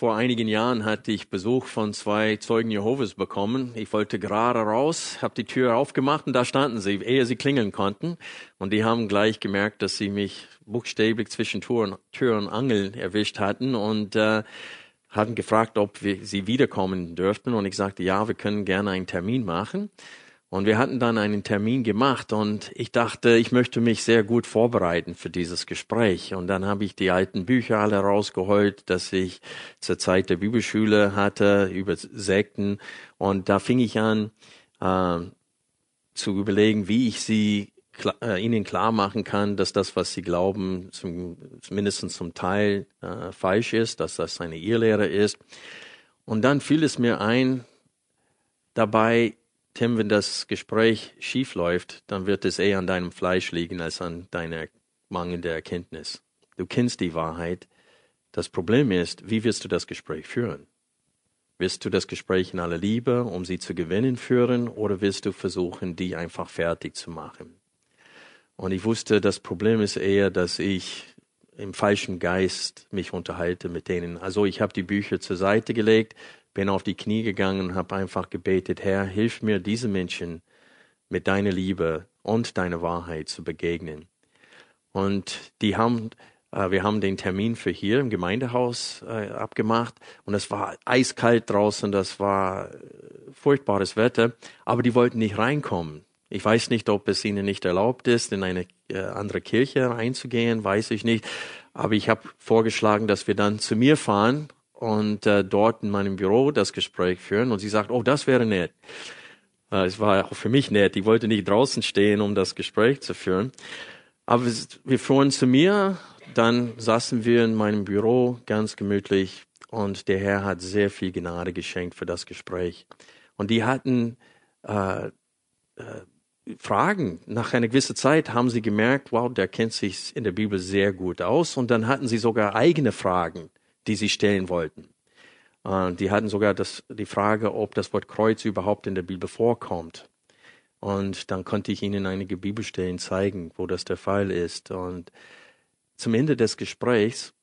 Vor einigen Jahren hatte ich Besuch von zwei Zeugen Jehovas bekommen. Ich wollte gerade raus, habe die Tür aufgemacht und da standen sie, ehe sie klingeln konnten. Und die haben gleich gemerkt, dass sie mich buchstäblich zwischen Tür und, Tür und Angel erwischt hatten und äh, hatten gefragt, ob wir, sie wiederkommen dürften. Und ich sagte, ja, wir können gerne einen Termin machen. Und wir hatten dann einen Termin gemacht und ich dachte, ich möchte mich sehr gut vorbereiten für dieses Gespräch. Und dann habe ich die alten Bücher alle rausgeholt, dass ich zur Zeit der Bibelschule hatte über Sekten. Und da fing ich an äh, zu überlegen, wie ich sie äh, ihnen klar machen kann, dass das, was sie glauben, zum, mindestens zum Teil äh, falsch ist, dass das eine Irrlehre ist. Und dann fiel es mir ein, dabei Tim, wenn das Gespräch schief läuft, dann wird es eher an deinem Fleisch liegen als an deiner mangelnden Erkenntnis. Du kennst die Wahrheit. Das Problem ist, wie wirst du das Gespräch führen? Wirst du das Gespräch in aller Liebe, um sie zu gewinnen, führen, oder wirst du versuchen, die einfach fertig zu machen? Und ich wusste, das Problem ist eher, dass ich im falschen Geist mich unterhalte mit denen. Also ich habe die Bücher zur Seite gelegt, bin auf die Knie gegangen und habe einfach gebetet, Herr, hilf mir, diese Menschen mit deiner Liebe und deiner Wahrheit zu begegnen. Und die haben, äh, wir haben den Termin für hier im Gemeindehaus äh, abgemacht und es war eiskalt draußen, das war äh, furchtbares Wetter, aber die wollten nicht reinkommen. Ich weiß nicht, ob es ihnen nicht erlaubt ist, in eine äh, andere Kirche reinzugehen, weiß ich nicht. Aber ich habe vorgeschlagen, dass wir dann zu mir fahren und äh, dort in meinem Büro das Gespräch führen. Und sie sagt, oh, das wäre nett. Äh, es war auch für mich nett. Ich wollte nicht draußen stehen, um das Gespräch zu führen. Aber wir fuhren zu mir, dann saßen wir in meinem Büro ganz gemütlich und der Herr hat sehr viel Gnade geschenkt für das Gespräch. Und die hatten äh, äh, Fragen. Nach einer gewissen Zeit haben sie gemerkt, wow, der kennt sich in der Bibel sehr gut aus. Und dann hatten sie sogar eigene Fragen die sie stellen wollten. Und die hatten sogar das, die Frage, ob das Wort Kreuz überhaupt in der Bibel vorkommt. Und dann konnte ich ihnen einige Bibelstellen zeigen, wo das der Fall ist. Und zum Ende des Gesprächs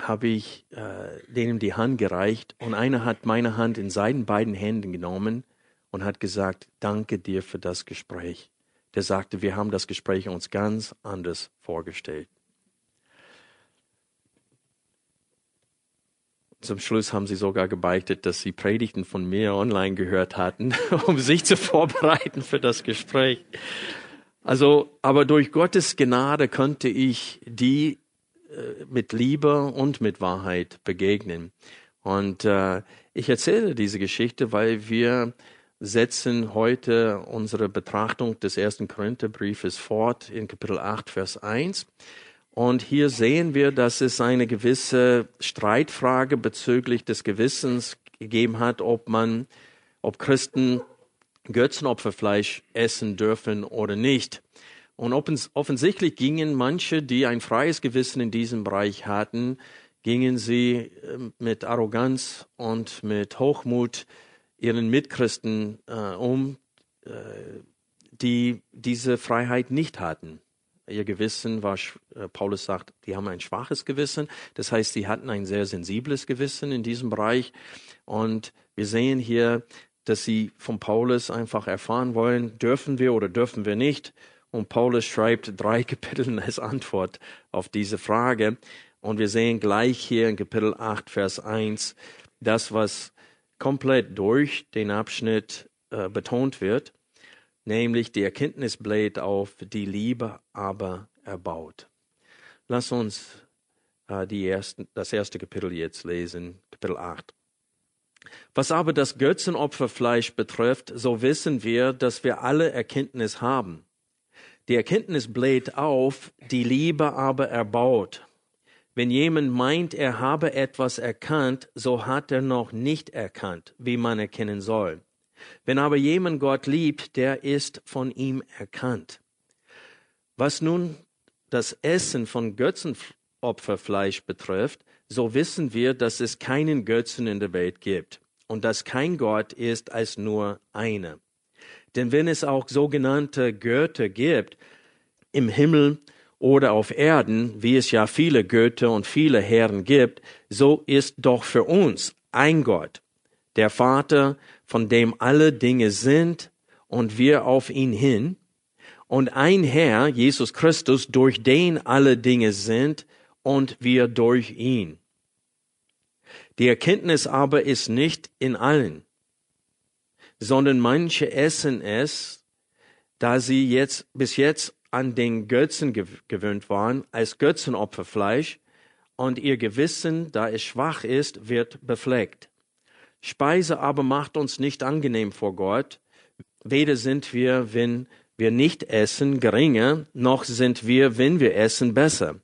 habe ich äh, denen die Hand gereicht und einer hat meine Hand in seinen beiden Händen genommen und hat gesagt, danke dir für das Gespräch. Der sagte, wir haben das Gespräch uns ganz anders vorgestellt. Zum Schluss haben sie sogar gebeichtet, dass sie Predigten von mir online gehört hatten, um sich zu vorbereiten für das Gespräch. Also, aber durch Gottes Gnade konnte ich die äh, mit Liebe und mit Wahrheit begegnen. Und äh, ich erzähle diese Geschichte, weil wir setzen heute unsere Betrachtung des ersten Korintherbriefes fort in Kapitel 8, Vers 1. Und hier sehen wir, dass es eine gewisse Streitfrage bezüglich des Gewissens gegeben hat, ob man, ob Christen Götzenopferfleisch essen dürfen oder nicht. Und offensichtlich gingen manche, die ein freies Gewissen in diesem Bereich hatten, gingen sie ähm, mit Arroganz und mit Hochmut ihren Mitchristen äh, um, äh, die diese Freiheit nicht hatten. Ihr Gewissen war, äh, Paulus sagt, die haben ein schwaches Gewissen. Das heißt, sie hatten ein sehr sensibles Gewissen in diesem Bereich. Und wir sehen hier, dass sie von Paulus einfach erfahren wollen, dürfen wir oder dürfen wir nicht. Und Paulus schreibt drei Kapitel als Antwort auf diese Frage. Und wir sehen gleich hier in Kapitel 8, Vers 1, das, was komplett durch den Abschnitt äh, betont wird nämlich die Erkenntnis bläht auf, die Liebe aber erbaut. Lass uns äh, die ersten, das erste Kapitel jetzt lesen, Kapitel 8. Was aber das Götzenopferfleisch betrifft, so wissen wir, dass wir alle Erkenntnis haben. Die Erkenntnis bläht auf, die Liebe aber erbaut. Wenn jemand meint, er habe etwas erkannt, so hat er noch nicht erkannt, wie man erkennen soll. Wenn aber jemand Gott liebt, der ist von ihm erkannt. Was nun das Essen von Götzenopferfleisch betrifft, so wissen wir, dass es keinen Götzen in der Welt gibt und dass kein Gott ist als nur einer. Denn wenn es auch sogenannte Götter gibt, im Himmel oder auf Erden, wie es ja viele Götter und viele Herren gibt, so ist doch für uns ein Gott, der Vater, von dem alle Dinge sind und wir auf ihn hin, und ein Herr, Jesus Christus, durch den alle Dinge sind und wir durch ihn. Die Erkenntnis aber ist nicht in allen, sondern manche essen es, da sie jetzt bis jetzt an den Götzen gewöhnt waren, als Götzenopferfleisch, und ihr Gewissen, da es schwach ist, wird befleckt. Speise aber macht uns nicht angenehm vor Gott, weder sind wir, wenn wir nicht essen, geringer, noch sind wir, wenn wir essen, besser.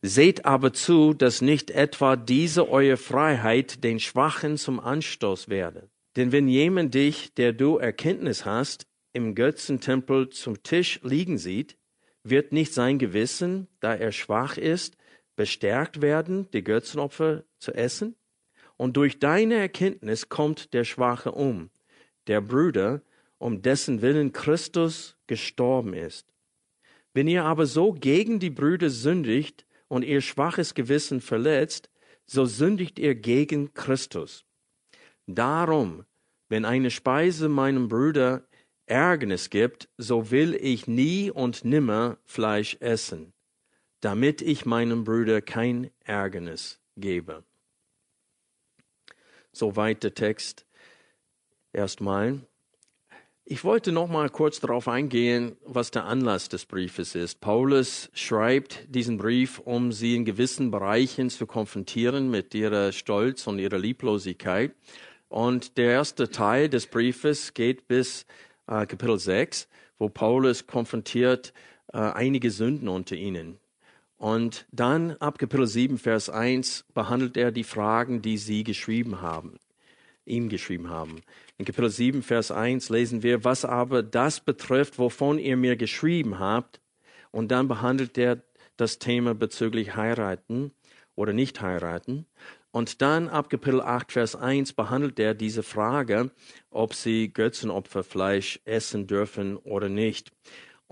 Seht aber zu, dass nicht etwa diese eure Freiheit den Schwachen zum Anstoß werde. Denn wenn jemand dich, der du Erkenntnis hast, im Götzentempel zum Tisch liegen sieht, wird nicht sein Gewissen, da er schwach ist, bestärkt werden, die Götzenopfer zu essen? Und durch deine Erkenntnis kommt der Schwache um, der Bruder, um dessen Willen Christus gestorben ist. Wenn ihr aber so gegen die Brüder sündigt und ihr schwaches Gewissen verletzt, so sündigt ihr gegen Christus. Darum, wenn eine Speise meinem Bruder Ärgernis gibt, so will ich nie und nimmer Fleisch essen, damit ich meinem Bruder kein Ärgernis gebe. Soweit der Text erstmal. Ich wollte noch mal kurz darauf eingehen, was der Anlass des Briefes ist. Paulus schreibt diesen Brief, um sie in gewissen Bereichen zu konfrontieren mit ihrer Stolz und ihrer Lieblosigkeit. Und der erste Teil des Briefes geht bis äh, Kapitel 6, wo Paulus konfrontiert äh, einige Sünden unter ihnen. Und dann ab Kapitel 7, Vers 1 behandelt er die Fragen, die sie geschrieben haben, ihm geschrieben haben. In Kapitel 7, Vers 1 lesen wir, was aber das betrifft, wovon ihr mir geschrieben habt. Und dann behandelt er das Thema bezüglich heiraten oder nicht heiraten. Und dann ab Kapitel 8, Vers 1 behandelt er diese Frage, ob sie Götzenopferfleisch essen dürfen oder nicht.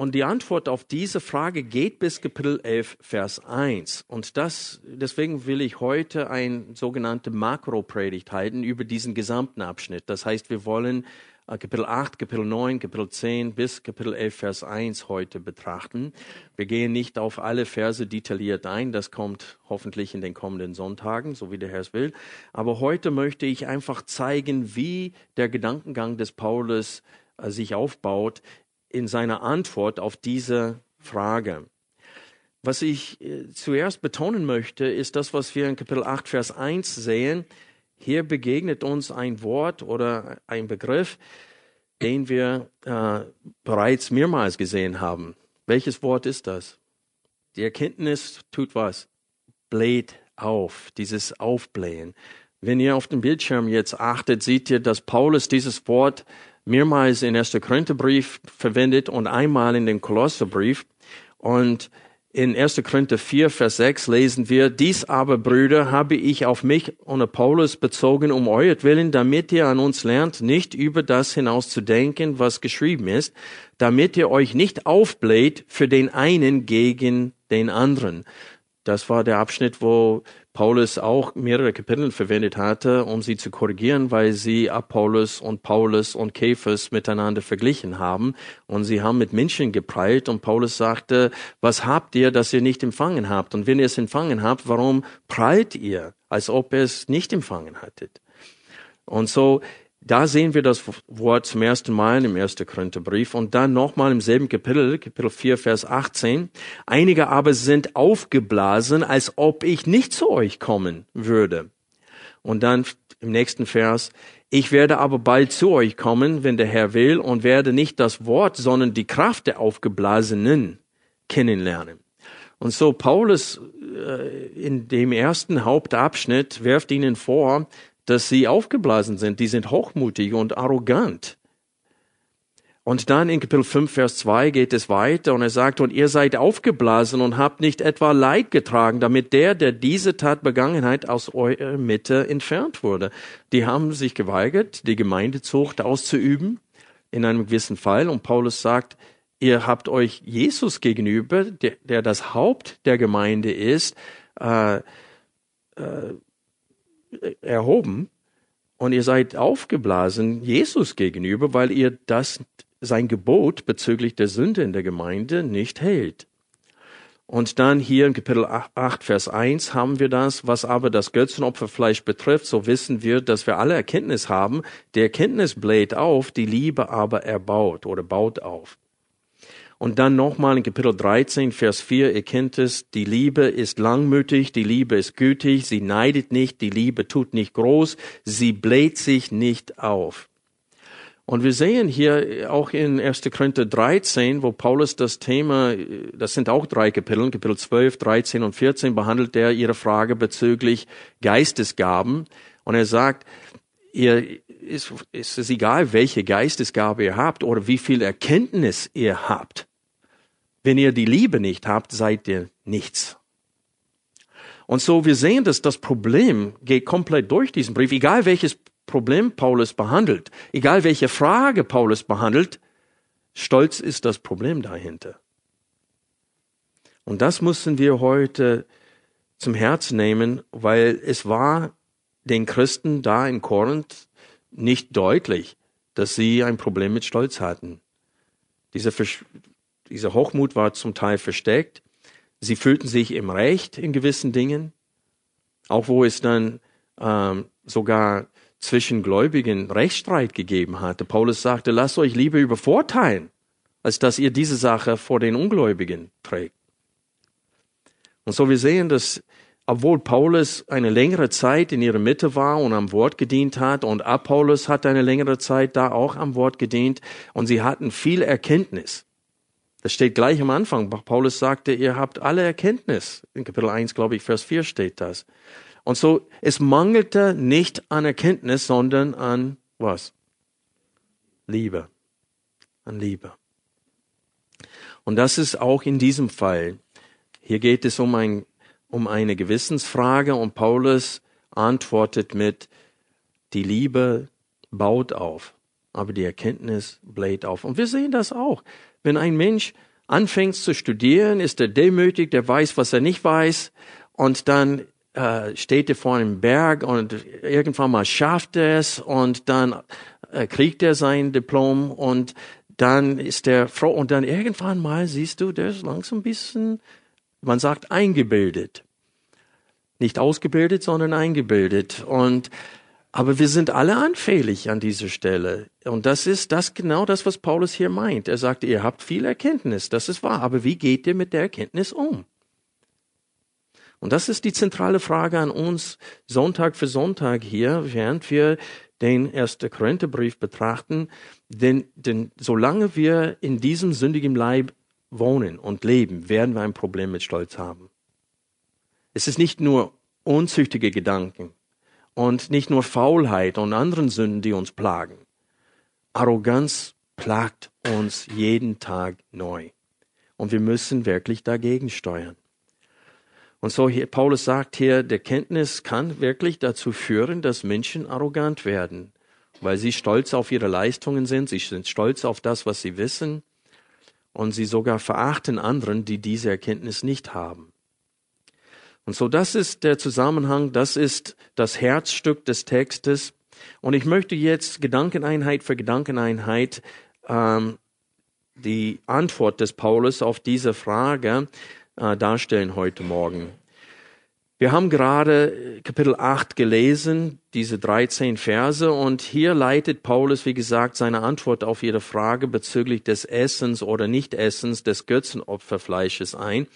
Und die Antwort auf diese Frage geht bis Kapitel 11, Vers 1. Und das, deswegen will ich heute ein sogenannte Makropredigt halten über diesen gesamten Abschnitt. Das heißt, wir wollen äh, Kapitel 8, Kapitel 9, Kapitel 10 bis Kapitel 11, Vers 1 heute betrachten. Wir gehen nicht auf alle Verse detailliert ein, das kommt hoffentlich in den kommenden Sonntagen, so wie der Herr es will. Aber heute möchte ich einfach zeigen, wie der Gedankengang des Paulus äh, sich aufbaut in seiner Antwort auf diese Frage. Was ich äh, zuerst betonen möchte, ist das, was wir in Kapitel 8, Vers 1 sehen. Hier begegnet uns ein Wort oder ein Begriff, den wir äh, bereits mehrmals gesehen haben. Welches Wort ist das? Die Erkenntnis tut was? Bläht auf, dieses Aufblähen. Wenn ihr auf dem Bildschirm jetzt achtet, seht ihr, dass Paulus dieses Wort mehrmals in 1. Korintherbrief verwendet und einmal in den Kolosserbrief. Und in 1. Korinther 4, Vers 6 lesen wir, dies aber, Brüder, habe ich auf mich und Paulus bezogen um euretwillen, damit ihr an uns lernt, nicht über das hinaus zu denken, was geschrieben ist, damit ihr euch nicht aufbläht für den einen gegen den anderen. Das war der Abschnitt, wo Paulus auch mehrere Kapitel verwendet hatte, um sie zu korrigieren, weil sie Apollos und Paulus und Käfers miteinander verglichen haben. Und sie haben mit Menschen geprallt und Paulus sagte, was habt ihr, das ihr nicht empfangen habt? Und wenn ihr es empfangen habt, warum prallt ihr, als ob ihr es nicht empfangen hattet? Und so da sehen wir das Wort zum ersten Mal im ersten Korintherbrief und dann nochmal im selben Kapitel, Kapitel 4, Vers 18. Einige aber sind aufgeblasen, als ob ich nicht zu euch kommen würde. Und dann im nächsten Vers, ich werde aber bald zu euch kommen, wenn der Herr will, und werde nicht das Wort, sondern die Kraft der Aufgeblasenen kennenlernen. Und so Paulus äh, in dem ersten Hauptabschnitt wirft ihnen vor, dass sie aufgeblasen sind, die sind hochmutig und arrogant. Und dann in Kapitel 5, Vers 2 geht es weiter und er sagt, und ihr seid aufgeblasen und habt nicht etwa Leid getragen, damit der, der diese Tat Begangenheit aus eurer Mitte entfernt wurde. Die haben sich geweigert, die Gemeindezucht auszuüben in einem gewissen Fall. Und Paulus sagt, ihr habt euch Jesus gegenüber, der, der das Haupt der Gemeinde ist, äh, äh, erhoben und ihr seid aufgeblasen Jesus gegenüber, weil ihr das sein Gebot bezüglich der Sünde in der Gemeinde nicht hält. Und dann hier in Kapitel 8, Vers 1 haben wir das, was aber das Götzenopferfleisch betrifft, so wissen wir, dass wir alle Erkenntnis haben. Die Erkenntnis bläht auf, die Liebe aber erbaut oder baut auf. Und dann nochmal in Kapitel 13, Vers 4, ihr kennt es, die Liebe ist langmütig, die Liebe ist gütig, sie neidet nicht, die Liebe tut nicht groß, sie bläht sich nicht auf. Und wir sehen hier auch in 1. Korinther 13, wo Paulus das Thema, das sind auch drei Kapitel, Kapitel 12, 13 und 14, behandelt er ihre Frage bezüglich Geistesgaben. Und er sagt, ihr, ist, ist es egal, welche Geistesgabe ihr habt oder wie viel Erkenntnis ihr habt. Wenn ihr die Liebe nicht habt, seid ihr nichts. Und so, wir sehen, dass das Problem geht komplett durch diesen Brief, egal welches Problem Paulus behandelt, egal welche Frage Paulus behandelt, Stolz ist das Problem dahinter. Und das müssen wir heute zum Herz nehmen, weil es war den Christen da in Korinth nicht deutlich, dass sie ein Problem mit Stolz hatten. Diese dieser Hochmut war zum Teil versteckt. Sie fühlten sich im Recht in gewissen Dingen, auch wo es dann ähm, sogar zwischen Gläubigen Rechtsstreit gegeben hatte. Paulus sagte, lasst euch lieber übervorteilen, als dass ihr diese Sache vor den Ungläubigen trägt. Und so wir sehen, dass obwohl Paulus eine längere Zeit in ihrer Mitte war und am Wort gedient hat und Apollos hat eine längere Zeit da auch am Wort gedient und sie hatten viel Erkenntnis. Das steht gleich am Anfang. Paulus sagte, ihr habt alle Erkenntnis. In Kapitel 1, glaube ich, Vers 4 steht das. Und so, es mangelte nicht an Erkenntnis, sondern an was? Liebe. An Liebe. Und das ist auch in diesem Fall. Hier geht es um, ein, um eine Gewissensfrage und Paulus antwortet mit, die Liebe baut auf, aber die Erkenntnis bläht auf. Und wir sehen das auch. Wenn ein Mensch anfängt zu studieren, ist er demütig, der weiß, was er nicht weiß, und dann äh, steht er vor einem Berg und irgendwann mal schafft er es und dann äh, kriegt er sein Diplom und dann ist er froh und dann irgendwann mal siehst du, der ist langsam ein bisschen, man sagt, eingebildet. Nicht ausgebildet, sondern eingebildet. Und aber wir sind alle anfällig an dieser Stelle. Und das ist das genau das, was Paulus hier meint. Er sagt, ihr habt viel Erkenntnis, das ist wahr, aber wie geht ihr mit der Erkenntnis um? Und das ist die zentrale Frage an uns Sonntag für Sonntag hier, während wir den 1. Korintherbrief betrachten. Denn, denn solange wir in diesem sündigen Leib wohnen und leben, werden wir ein Problem mit Stolz haben. Es ist nicht nur unzüchtige Gedanken, und nicht nur Faulheit und anderen Sünden, die uns plagen. Arroganz plagt uns jeden Tag neu. Und wir müssen wirklich dagegen steuern. Und so hier, Paulus sagt hier, der Kenntnis kann wirklich dazu führen, dass Menschen arrogant werden, weil sie stolz auf ihre Leistungen sind, sie sind stolz auf das, was sie wissen, und sie sogar verachten anderen, die diese Erkenntnis nicht haben. Und so, das ist der Zusammenhang, das ist das Herzstück des Textes. Und ich möchte jetzt Gedankeneinheit für Gedankeneinheit ähm, die Antwort des Paulus auf diese Frage äh, darstellen heute Morgen. Wir haben gerade Kapitel 8 gelesen, diese 13 Verse, und hier leitet Paulus, wie gesagt, seine Antwort auf ihre Frage bezüglich des Essens oder Nichtessens des Götzenopferfleisches ein.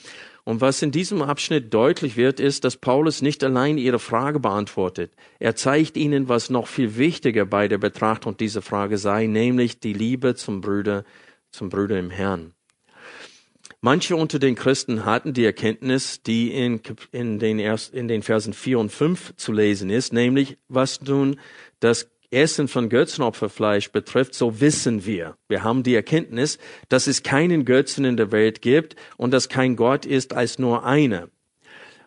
Und was in diesem Abschnitt deutlich wird, ist, dass Paulus nicht allein ihre Frage beantwortet. Er zeigt ihnen, was noch viel wichtiger bei der Betrachtung dieser Frage sei, nämlich die Liebe zum Bruder, zum Bruder im Herrn. Manche unter den Christen hatten die Erkenntnis, die in, in, den, erst, in den Versen 4 und 5 zu lesen ist, nämlich was nun das Essen von Götzenopferfleisch betrifft, so wissen wir. Wir haben die Erkenntnis, dass es keinen Götzen in der Welt gibt und dass kein Gott ist als nur einer.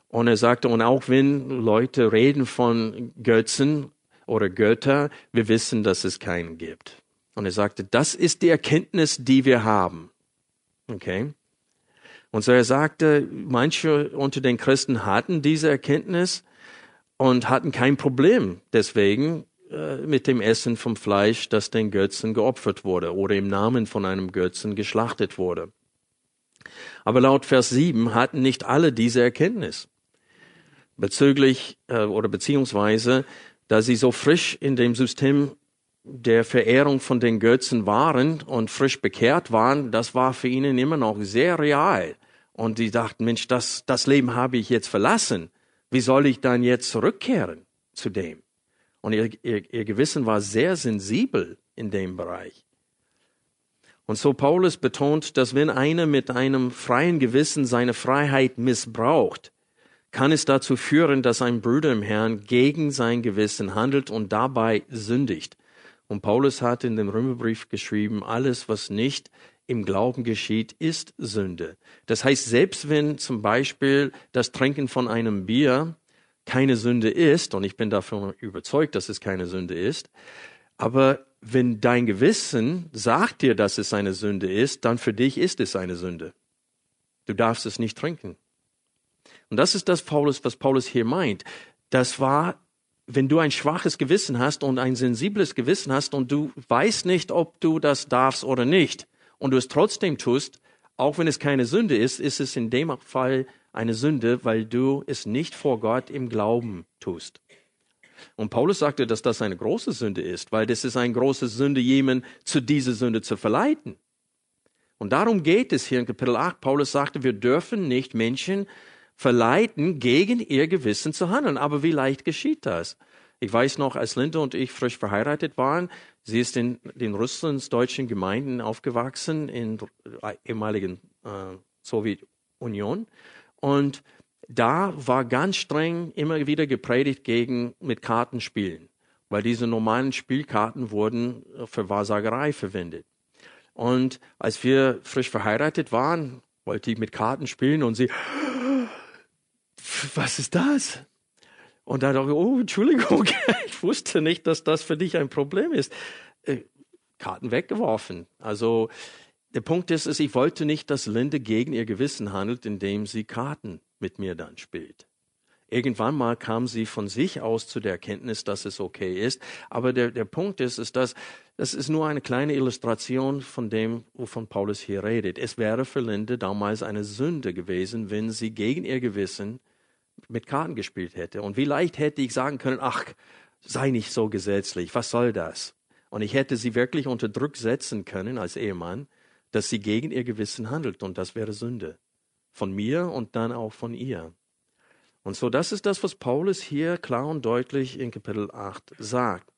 Und er sagte, und auch wenn Leute reden von Götzen oder Götter, wir wissen, dass es keinen gibt. Und er sagte, das ist die Erkenntnis, die wir haben. Okay? Und so er sagte, manche unter den Christen hatten diese Erkenntnis und hatten kein Problem deswegen mit dem Essen vom Fleisch, das den Götzen geopfert wurde oder im Namen von einem Götzen geschlachtet wurde. Aber laut Vers 7 hatten nicht alle diese Erkenntnis bezüglich äh, oder beziehungsweise, da sie so frisch in dem System der Verehrung von den Götzen waren und frisch bekehrt waren, das war für ihnen immer noch sehr real. Und die dachten, Mensch, das, das Leben habe ich jetzt verlassen. Wie soll ich dann jetzt zurückkehren zu dem? Und ihr, ihr, ihr Gewissen war sehr sensibel in dem Bereich. Und so Paulus betont, dass wenn einer mit einem freien Gewissen seine Freiheit missbraucht, kann es dazu führen, dass ein Bruder im Herrn gegen sein Gewissen handelt und dabei sündigt. Und Paulus hat in dem Römerbrief geschrieben, alles, was nicht im Glauben geschieht, ist Sünde. Das heißt, selbst wenn zum Beispiel das Trinken von einem Bier keine Sünde ist, und ich bin davon überzeugt, dass es keine Sünde ist, aber wenn dein Gewissen sagt dir, dass es eine Sünde ist, dann für dich ist es eine Sünde. Du darfst es nicht trinken. Und das ist das Paulus, was Paulus hier meint. Das war wenn du ein schwaches Gewissen hast und ein sensibles Gewissen hast und du weißt nicht, ob du das darfst oder nicht, und du es trotzdem tust, auch wenn es keine Sünde ist, ist es in dem Fall eine Sünde, weil du es nicht vor Gott im Glauben tust. Und Paulus sagte, dass das eine große Sünde ist, weil das ist eine große Sünde, jemanden zu dieser Sünde zu verleiten. Und darum geht es hier in Kapitel 8. Paulus sagte, wir dürfen nicht Menschen verleiten, gegen ihr Gewissen zu handeln. Aber wie leicht geschieht das? Ich weiß noch, als Linda und ich frisch verheiratet waren, sie ist in den russlands-deutschen Gemeinden aufgewachsen, in der ehemaligen äh, Sowjetunion. Und da war ganz streng immer wieder gepredigt gegen mit Kartenspielen, weil diese normalen Spielkarten wurden für Wahrsagerei verwendet. Und als wir frisch verheiratet waren, wollte ich mit Karten spielen und sie, was ist das? Und dann dachte ich, oh, Entschuldigung, ich wusste nicht, dass das für dich ein Problem ist. Äh, Karten weggeworfen. Also der Punkt ist, ist, ich wollte nicht, dass Linde gegen ihr Gewissen handelt, indem sie Karten mit mir dann spielt. Irgendwann mal kam sie von sich aus zu der Erkenntnis, dass es okay ist. Aber der, der Punkt ist, ist, dass das ist nur eine kleine Illustration von dem, wovon Paulus hier redet. Es wäre für Linde damals eine Sünde gewesen, wenn sie gegen ihr Gewissen mit Karten gespielt hätte. Und wie leicht hätte ich sagen können, ach, sei nicht so gesetzlich, was soll das? Und ich hätte sie wirklich unter Druck setzen können als Ehemann, dass sie gegen ihr Gewissen handelt. Und das wäre Sünde. Von mir und dann auch von ihr. Und so, das ist das, was Paulus hier klar und deutlich in Kapitel 8 sagt.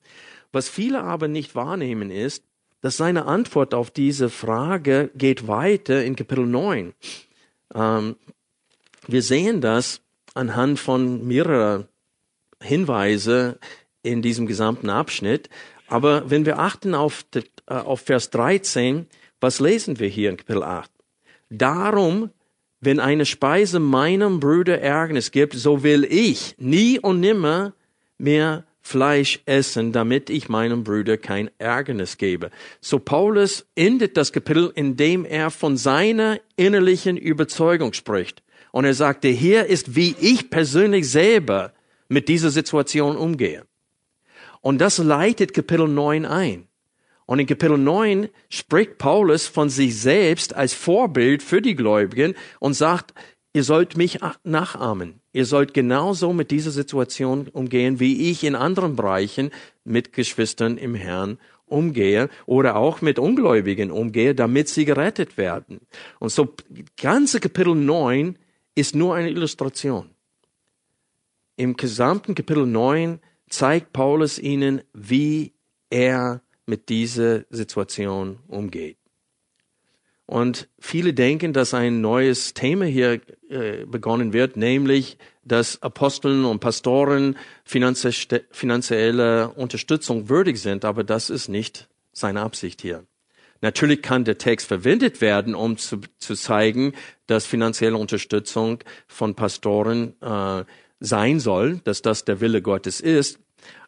Was viele aber nicht wahrnehmen ist, dass seine Antwort auf diese Frage geht weiter in Kapitel 9. Ähm, wir sehen das anhand von mehrerer Hinweise in diesem gesamten Abschnitt. Aber wenn wir achten auf, äh, auf Vers 13, was lesen wir hier in Kapitel 8? Darum, wenn eine Speise meinem Bruder Ärgernis gibt, so will ich nie und nimmer mehr Fleisch essen, damit ich meinem Bruder kein Ärgernis gebe. So Paulus endet das Kapitel, indem er von seiner innerlichen Überzeugung spricht. Und er sagte, hier ist, wie ich persönlich selber mit dieser Situation umgehe. Und das leitet Kapitel 9 ein. Und in Kapitel 9 spricht Paulus von sich selbst als Vorbild für die Gläubigen und sagt, ihr sollt mich nachahmen. Ihr sollt genauso mit dieser Situation umgehen, wie ich in anderen Bereichen mit Geschwistern im Herrn umgehe oder auch mit Ungläubigen umgehe, damit sie gerettet werden. Und so ganze Kapitel 9 ist nur eine Illustration. Im gesamten Kapitel 9 zeigt Paulus ihnen, wie er mit dieser Situation umgeht. Und viele denken, dass ein neues Thema hier äh, begonnen wird, nämlich, dass Aposteln und Pastoren finanzielle Unterstützung würdig sind, aber das ist nicht seine Absicht hier. Natürlich kann der Text verwendet werden, um zu, zu zeigen, dass finanzielle Unterstützung von Pastoren äh, sein soll, dass das der Wille Gottes ist.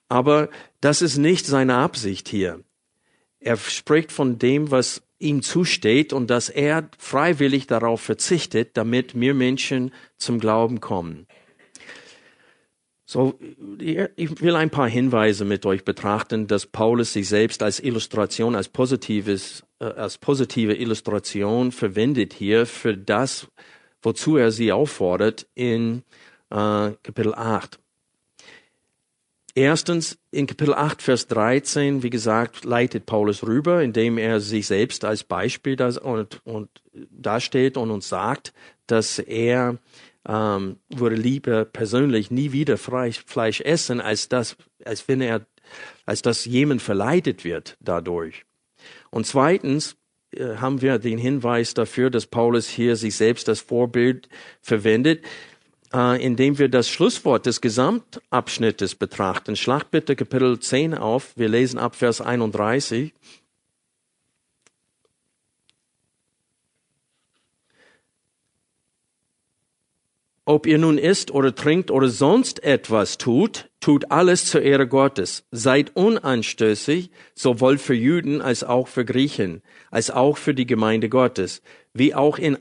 Aber das ist nicht seine Absicht hier. Er spricht von dem, was ihm zusteht und dass er freiwillig darauf verzichtet, damit mehr Menschen zum Glauben kommen. So, ich will ein paar Hinweise mit euch betrachten, dass Paulus sich selbst als Illustration, als positives, äh, als positive Illustration verwendet hier für das, wozu er sie auffordert in äh, Kapitel 8. Erstens, in Kapitel 8, Vers 13, wie gesagt, leitet Paulus rüber, indem er sich selbst als Beispiel das und, und dasteht und uns sagt, dass er ähm, würde lieber persönlich nie wieder Fleisch, Fleisch essen, als das, als wenn er, als dass jemand verleitet wird dadurch. Und zweitens äh, haben wir den Hinweis dafür, dass Paulus hier sich selbst als Vorbild verwendet äh, indem wir das Schlusswort des Gesamtabschnittes betrachten. Schlag bitte Kapitel 10 auf. Wir lesen ab Vers 31. Ob ihr nun isst oder trinkt oder sonst etwas tut, tut alles zur Ehre Gottes. Seid unanstößig, sowohl für Juden als auch für Griechen, als auch für die Gemeinde Gottes, wie auch in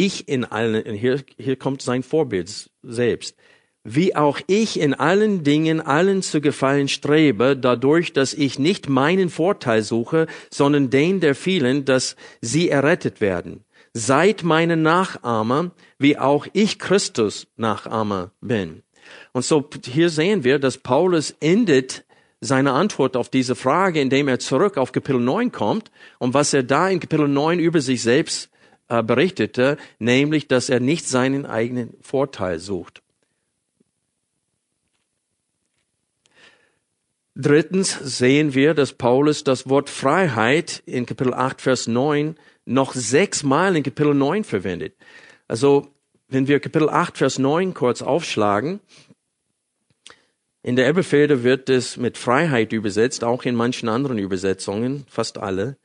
ich in allen, hier, hier kommt sein Vorbild selbst, wie auch ich in allen Dingen allen zu gefallen strebe, dadurch, dass ich nicht meinen Vorteil suche, sondern den der vielen, dass sie errettet werden. Seid meine Nachahmer, wie auch ich Christus Nachahmer bin. Und so hier sehen wir, dass Paulus endet seine Antwort auf diese Frage, indem er zurück auf Kapitel 9 kommt und was er da in Kapitel 9 über sich selbst äh, berichtete, nämlich, dass er nicht seinen eigenen Vorteil sucht. Drittens sehen wir, dass Paulus das Wort Freiheit in Kapitel 8, Vers 9 noch sechsmal in Kapitel 9 verwendet. Also, wenn wir Kapitel 8, Vers 9 kurz aufschlagen, in der Elberfelder wird es mit Freiheit übersetzt, auch in manchen anderen Übersetzungen, fast alle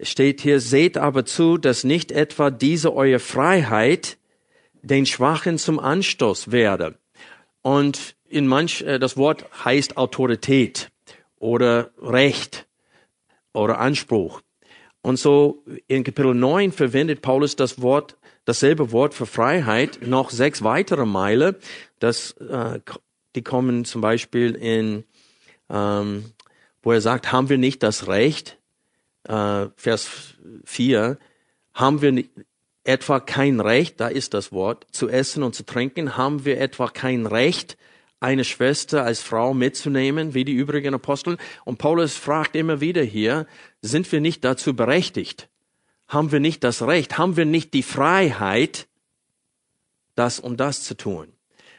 steht hier, seht aber zu, dass nicht etwa diese eure Freiheit den Schwachen zum Anstoß werde. Und in manch, äh, das Wort heißt Autorität oder Recht oder Anspruch. Und so in Kapitel 9 verwendet Paulus das Wort, dasselbe Wort für Freiheit noch sechs weitere Meile. Das, äh, die kommen zum Beispiel in, ähm, wo er sagt, haben wir nicht das Recht, äh, Vers 4, haben wir etwa kein Recht, da ist das Wort, zu essen und zu trinken, haben wir etwa kein Recht, eine Schwester als Frau mitzunehmen, wie die übrigen Apostel? Und Paulus fragt immer wieder hier, sind wir nicht dazu berechtigt? Haben wir nicht das Recht? Haben wir nicht die Freiheit, das und das zu tun?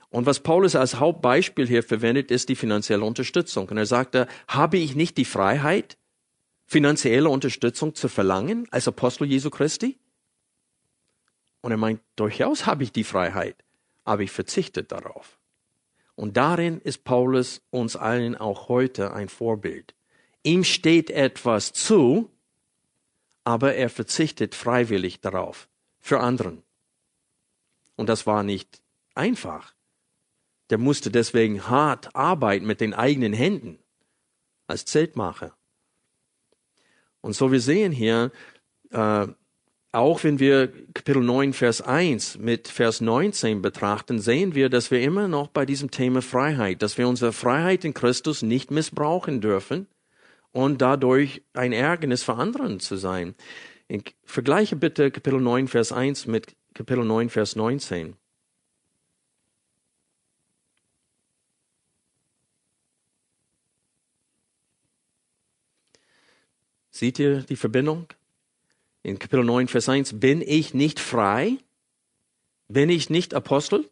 Und was Paulus als Hauptbeispiel hier verwendet, ist die finanzielle Unterstützung. Und er sagte, habe ich nicht die Freiheit, finanzielle Unterstützung zu verlangen als Apostel Jesu Christi? Und er meint, durchaus habe ich die Freiheit, aber ich verzichte darauf. Und darin ist Paulus uns allen auch heute ein Vorbild. Ihm steht etwas zu, aber er verzichtet freiwillig darauf für anderen. Und das war nicht einfach. Der musste deswegen hart arbeiten mit den eigenen Händen als Zeltmacher. Und so wir sehen hier, äh, auch wenn wir Kapitel 9, Vers 1 mit Vers 19 betrachten, sehen wir, dass wir immer noch bei diesem Thema Freiheit, dass wir unsere Freiheit in Christus nicht missbrauchen dürfen und dadurch ein Ärgernis für anderen zu sein. Ich vergleiche bitte Kapitel 9, Vers 1 mit Kapitel 9, Vers 19. Seht ihr die Verbindung? In Kapitel 9, Vers 1, bin ich nicht frei? Bin ich nicht Apostel?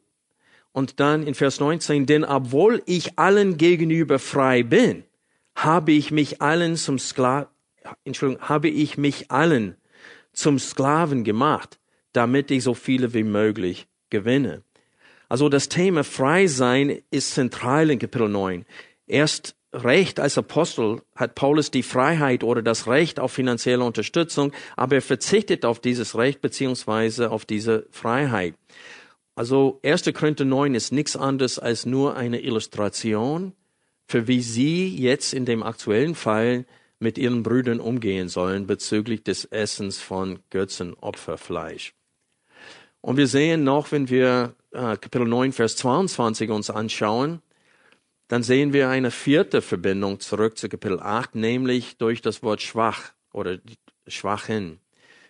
Und dann in Vers 19, denn obwohl ich allen gegenüber frei bin, habe ich mich allen zum Sklaven, Entschuldigung, habe ich mich allen zum Sklaven gemacht, damit ich so viele wie möglich gewinne. Also das Thema Frei sein ist zentral in Kapitel 9. Erst Recht als Apostel hat Paulus die Freiheit oder das Recht auf finanzielle Unterstützung, aber er verzichtet auf dieses Recht beziehungsweise auf diese Freiheit. Also 1. Korinther 9 ist nichts anderes als nur eine Illustration für wie Sie jetzt in dem aktuellen Fall mit Ihren Brüdern umgehen sollen bezüglich des Essens von Götzenopferfleisch. Und wir sehen noch, wenn wir äh, Kapitel 9, Vers 22 uns anschauen, dann sehen wir eine vierte Verbindung zurück zu Kapitel 8, nämlich durch das Wort schwach oder schwachen.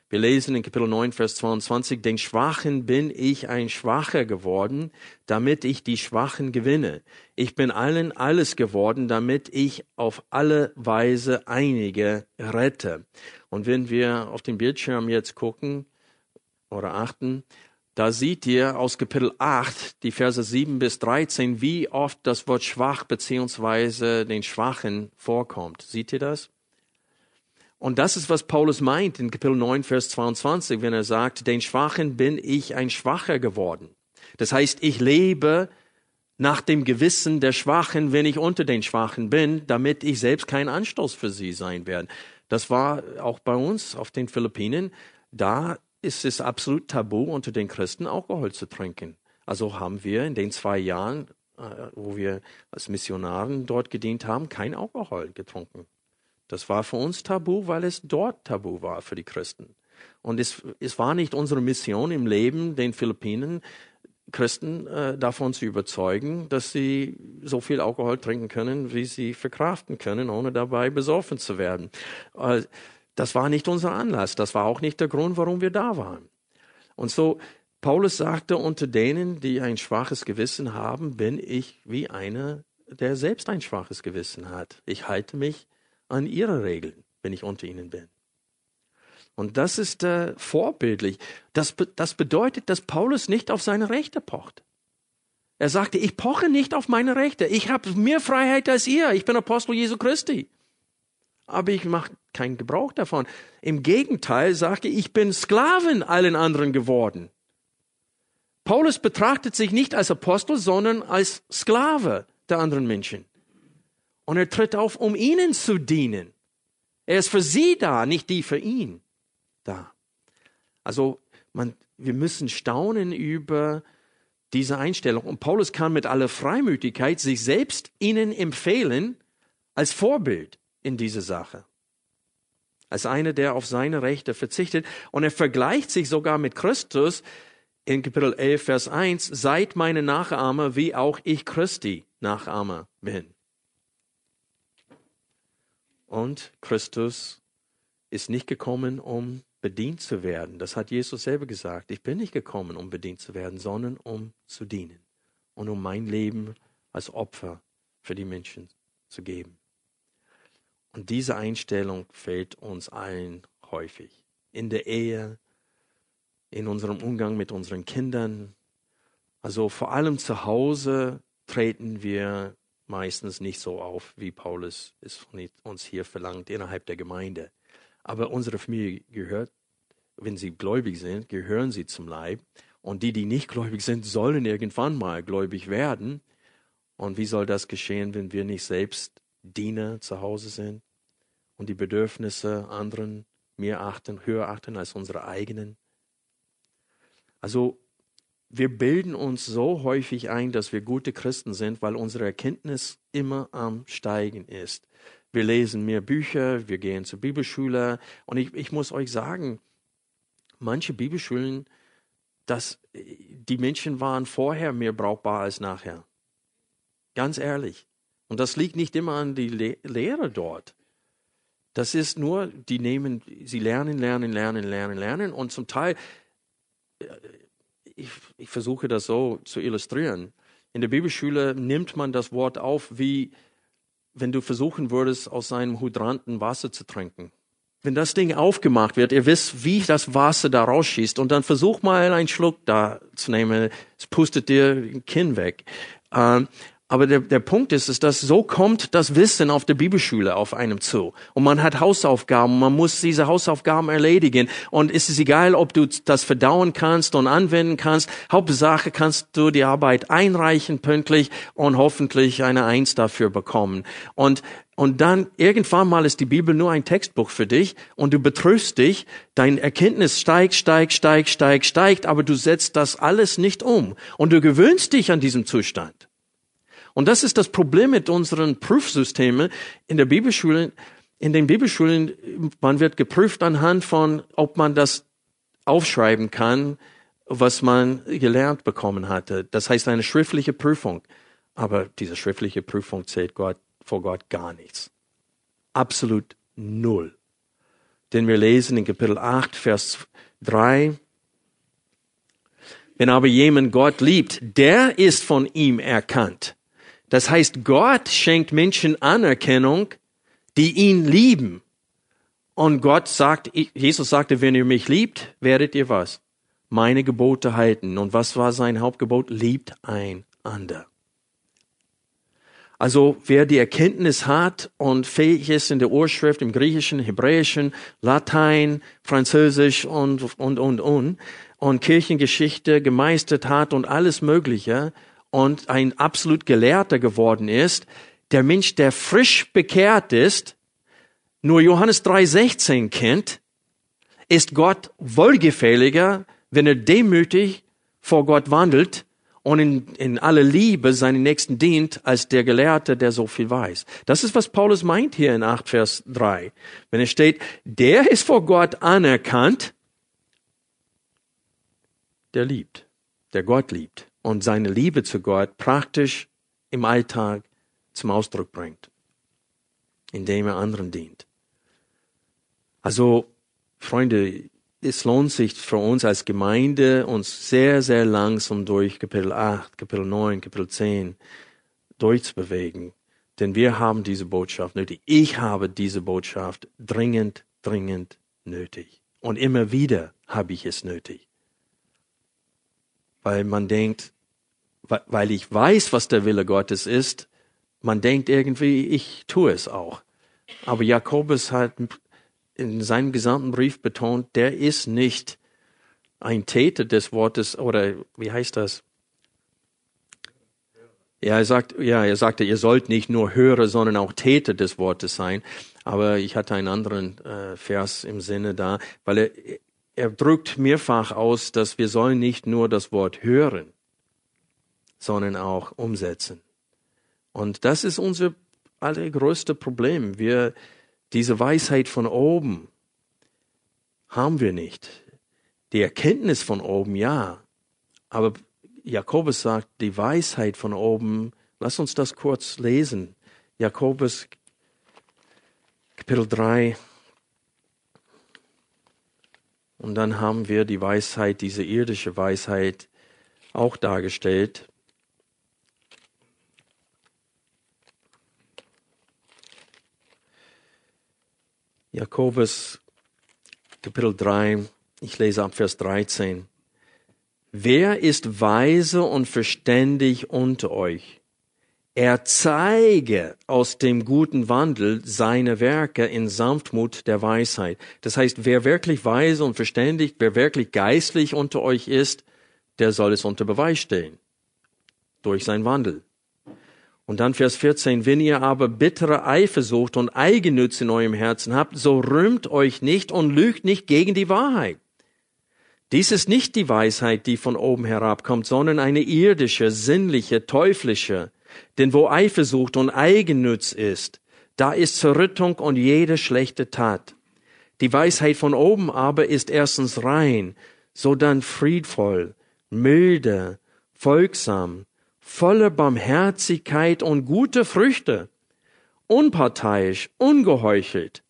Wir lesen in Kapitel 9, Vers 22, den Schwachen bin ich ein Schwacher geworden, damit ich die Schwachen gewinne. Ich bin allen alles geworden, damit ich auf alle Weise einige rette. Und wenn wir auf den Bildschirm jetzt gucken oder achten, da seht ihr aus Kapitel 8, die Verse 7 bis 13, wie oft das Wort schwach beziehungsweise den Schwachen vorkommt. Seht ihr das? Und das ist, was Paulus meint in Kapitel 9, Vers 22, wenn er sagt, den Schwachen bin ich ein Schwacher geworden. Das heißt, ich lebe nach dem Gewissen der Schwachen, wenn ich unter den Schwachen bin, damit ich selbst kein Anstoß für sie sein werde. Das war auch bei uns auf den Philippinen. Da ist es absolut tabu, unter den Christen Alkohol zu trinken. Also haben wir in den zwei Jahren, äh, wo wir als Missionaren dort gedient haben, kein Alkohol getrunken. Das war für uns tabu, weil es dort tabu war für die Christen. Und es, es war nicht unsere Mission im Leben, den Philippinen Christen äh, davon zu überzeugen, dass sie so viel Alkohol trinken können, wie sie verkraften können, ohne dabei besoffen zu werden. Äh, das war nicht unser Anlass. Das war auch nicht der Grund, warum wir da waren. Und so, Paulus sagte, unter denen, die ein schwaches Gewissen haben, bin ich wie einer, der selbst ein schwaches Gewissen hat. Ich halte mich an ihre Regeln, wenn ich unter ihnen bin. Und das ist äh, vorbildlich. Das, das bedeutet, dass Paulus nicht auf seine Rechte pocht. Er sagte, ich poche nicht auf meine Rechte. Ich habe mehr Freiheit als ihr. Ich bin Apostel Jesu Christi aber ich mache keinen Gebrauch davon. Im Gegenteil sagte, ich bin Sklaven allen anderen geworden. Paulus betrachtet sich nicht als Apostel, sondern als Sklave der anderen Menschen. Und er tritt auf, um ihnen zu dienen. Er ist für sie da, nicht die für ihn da. Also man, wir müssen staunen über diese Einstellung. Und Paulus kann mit aller Freimütigkeit sich selbst ihnen empfehlen als Vorbild in diese Sache. Als einer, der auf seine Rechte verzichtet. Und er vergleicht sich sogar mit Christus in Kapitel 11, Vers 1. Seid meine Nachahmer, wie auch ich Christi Nachahmer bin. Und Christus ist nicht gekommen, um bedient zu werden. Das hat Jesus selber gesagt. Ich bin nicht gekommen, um bedient zu werden, sondern um zu dienen und um mein Leben als Opfer für die Menschen zu geben. Und diese Einstellung fehlt uns allen häufig. In der Ehe, in unserem Umgang mit unseren Kindern. Also vor allem zu Hause treten wir meistens nicht so auf, wie Paulus es von uns hier verlangt innerhalb der Gemeinde. Aber unsere Familie gehört, wenn sie gläubig sind, gehören sie zum Leib. Und die, die nicht gläubig sind, sollen irgendwann mal gläubig werden. Und wie soll das geschehen, wenn wir nicht selbst Diener zu Hause sind und die Bedürfnisse anderen mehr achten, höher achten als unsere eigenen. Also wir bilden uns so häufig ein, dass wir gute Christen sind, weil unsere Erkenntnis immer am Steigen ist. Wir lesen mehr Bücher, wir gehen zur Bibelschule und ich, ich muss euch sagen, manche Bibelschulen, dass die Menschen waren vorher mehr brauchbar als nachher. Ganz ehrlich. Und das liegt nicht immer an die Le Lehre dort. Das ist nur, die nehmen, sie lernen, lernen, lernen, lernen, lernen und zum Teil, äh, ich, ich versuche das so zu illustrieren. In der Bibelschule nimmt man das Wort auf, wie wenn du versuchen würdest, aus einem Hydranten Wasser zu trinken. Wenn das Ding aufgemacht wird, ihr wisst, wie das Wasser da rausschießt und dann versuch mal einen Schluck da zu nehmen, es pustet dir den Kinn weg. Ähm, Aber der, der Punkt ist, ist, dass so kommt das Wissen auf der Bibelschule auf einem zu. Und man hat Hausaufgaben, man muss diese Hausaufgaben erledigen. Und es ist egal, ob du das verdauen kannst und anwenden kannst. Hauptsache kannst du die Arbeit einreichen pünktlich und hoffentlich eine Eins dafür bekommen. Und und dann irgendwann mal ist die Bibel nur ein Textbuch für dich und du betrübst dich, dein Erkenntnis steigt, steigt, steigt, steigt, steigt, aber du setzt das alles nicht um und du gewöhnst dich an diesem Zustand. Und das ist das Problem mit unseren Prüfsystemen in der Bibelschule. In den Bibelschulen, man wird geprüft anhand von, ob man das aufschreiben kann, was man gelernt bekommen hatte. Das heißt eine schriftliche Prüfung. Aber diese schriftliche Prüfung zählt Gott, vor Gott gar nichts. Absolut null. Denn wir lesen in Kapitel 8, Vers 3, wenn aber jemand Gott liebt, der ist von ihm erkannt. Das heißt, Gott schenkt Menschen Anerkennung, die ihn lieben. Und Gott sagt, Jesus sagte, wenn ihr mich liebt, werdet ihr was? Meine Gebote halten. Und was war sein Hauptgebot? Liebt einander. Also wer die Erkenntnis hat und fähig ist in der Urschrift, im Griechischen, Hebräischen, Latein, Französisch und, und, und, und, und Kirchengeschichte gemeistert hat und alles Mögliche, und ein absolut Gelehrter geworden ist, der Mensch, der frisch bekehrt ist, nur Johannes 3,16 kennt, ist Gott wohlgefälliger, wenn er demütig vor Gott wandelt und in, in aller Liebe seinen Nächsten dient, als der Gelehrte, der so viel weiß. Das ist, was Paulus meint hier in 8 Vers 3. Wenn es steht, der ist vor Gott anerkannt, der liebt, der Gott liebt und seine Liebe zu Gott praktisch im Alltag zum Ausdruck bringt, indem er anderen dient. Also, Freunde, es lohnt sich für uns als Gemeinde, uns sehr, sehr langsam durch Kapitel 8, Kapitel 9, Kapitel 10 durchzubewegen. Denn wir haben diese Botschaft nötig. Ich habe diese Botschaft dringend, dringend nötig. Und immer wieder habe ich es nötig. Weil man denkt, weil ich weiß, was der Wille Gottes ist, man denkt irgendwie, ich tue es auch. Aber Jakobus hat in seinem gesamten Brief betont, der ist nicht ein Täter des Wortes oder wie heißt das? Ja, er sagt, ja, er sagte, ihr sollt nicht nur Hörer, sondern auch Täter des Wortes sein. Aber ich hatte einen anderen äh, Vers im Sinne da, weil er, er drückt mehrfach aus, dass wir sollen nicht nur das Wort hören, sondern auch umsetzen. Und das ist unser allergrößte Problem. Wir, diese Weisheit von oben haben wir nicht. Die Erkenntnis von oben, ja. Aber Jakobus sagt, die Weisheit von oben, lass uns das kurz lesen. Jakobus Kapitel 3. Und dann haben wir die Weisheit, diese irdische Weisheit auch dargestellt. Jakobus Kapitel 3, ich lese ab Vers 13. Wer ist weise und verständig unter euch? Er zeige aus dem guten Wandel seine Werke in Sanftmut der Weisheit. Das heißt, wer wirklich weise und verständig, wer wirklich geistlich unter euch ist, der soll es unter Beweis stellen. Durch sein Wandel. Und dann Vers 14, wenn ihr aber bittere Eifersucht und Eigennütze in eurem Herzen habt, so rühmt euch nicht und lügt nicht gegen die Wahrheit. Dies ist nicht die Weisheit, die von oben herabkommt, sondern eine irdische, sinnliche, teuflische. Denn wo Eifersucht und Eigennütz ist, da ist Zerrüttung und jede schlechte Tat. Die Weisheit von oben aber ist erstens rein, sodann friedvoll, milde, folgsam, voller Barmherzigkeit und gute Früchte, unparteiisch, ungeheuchelt.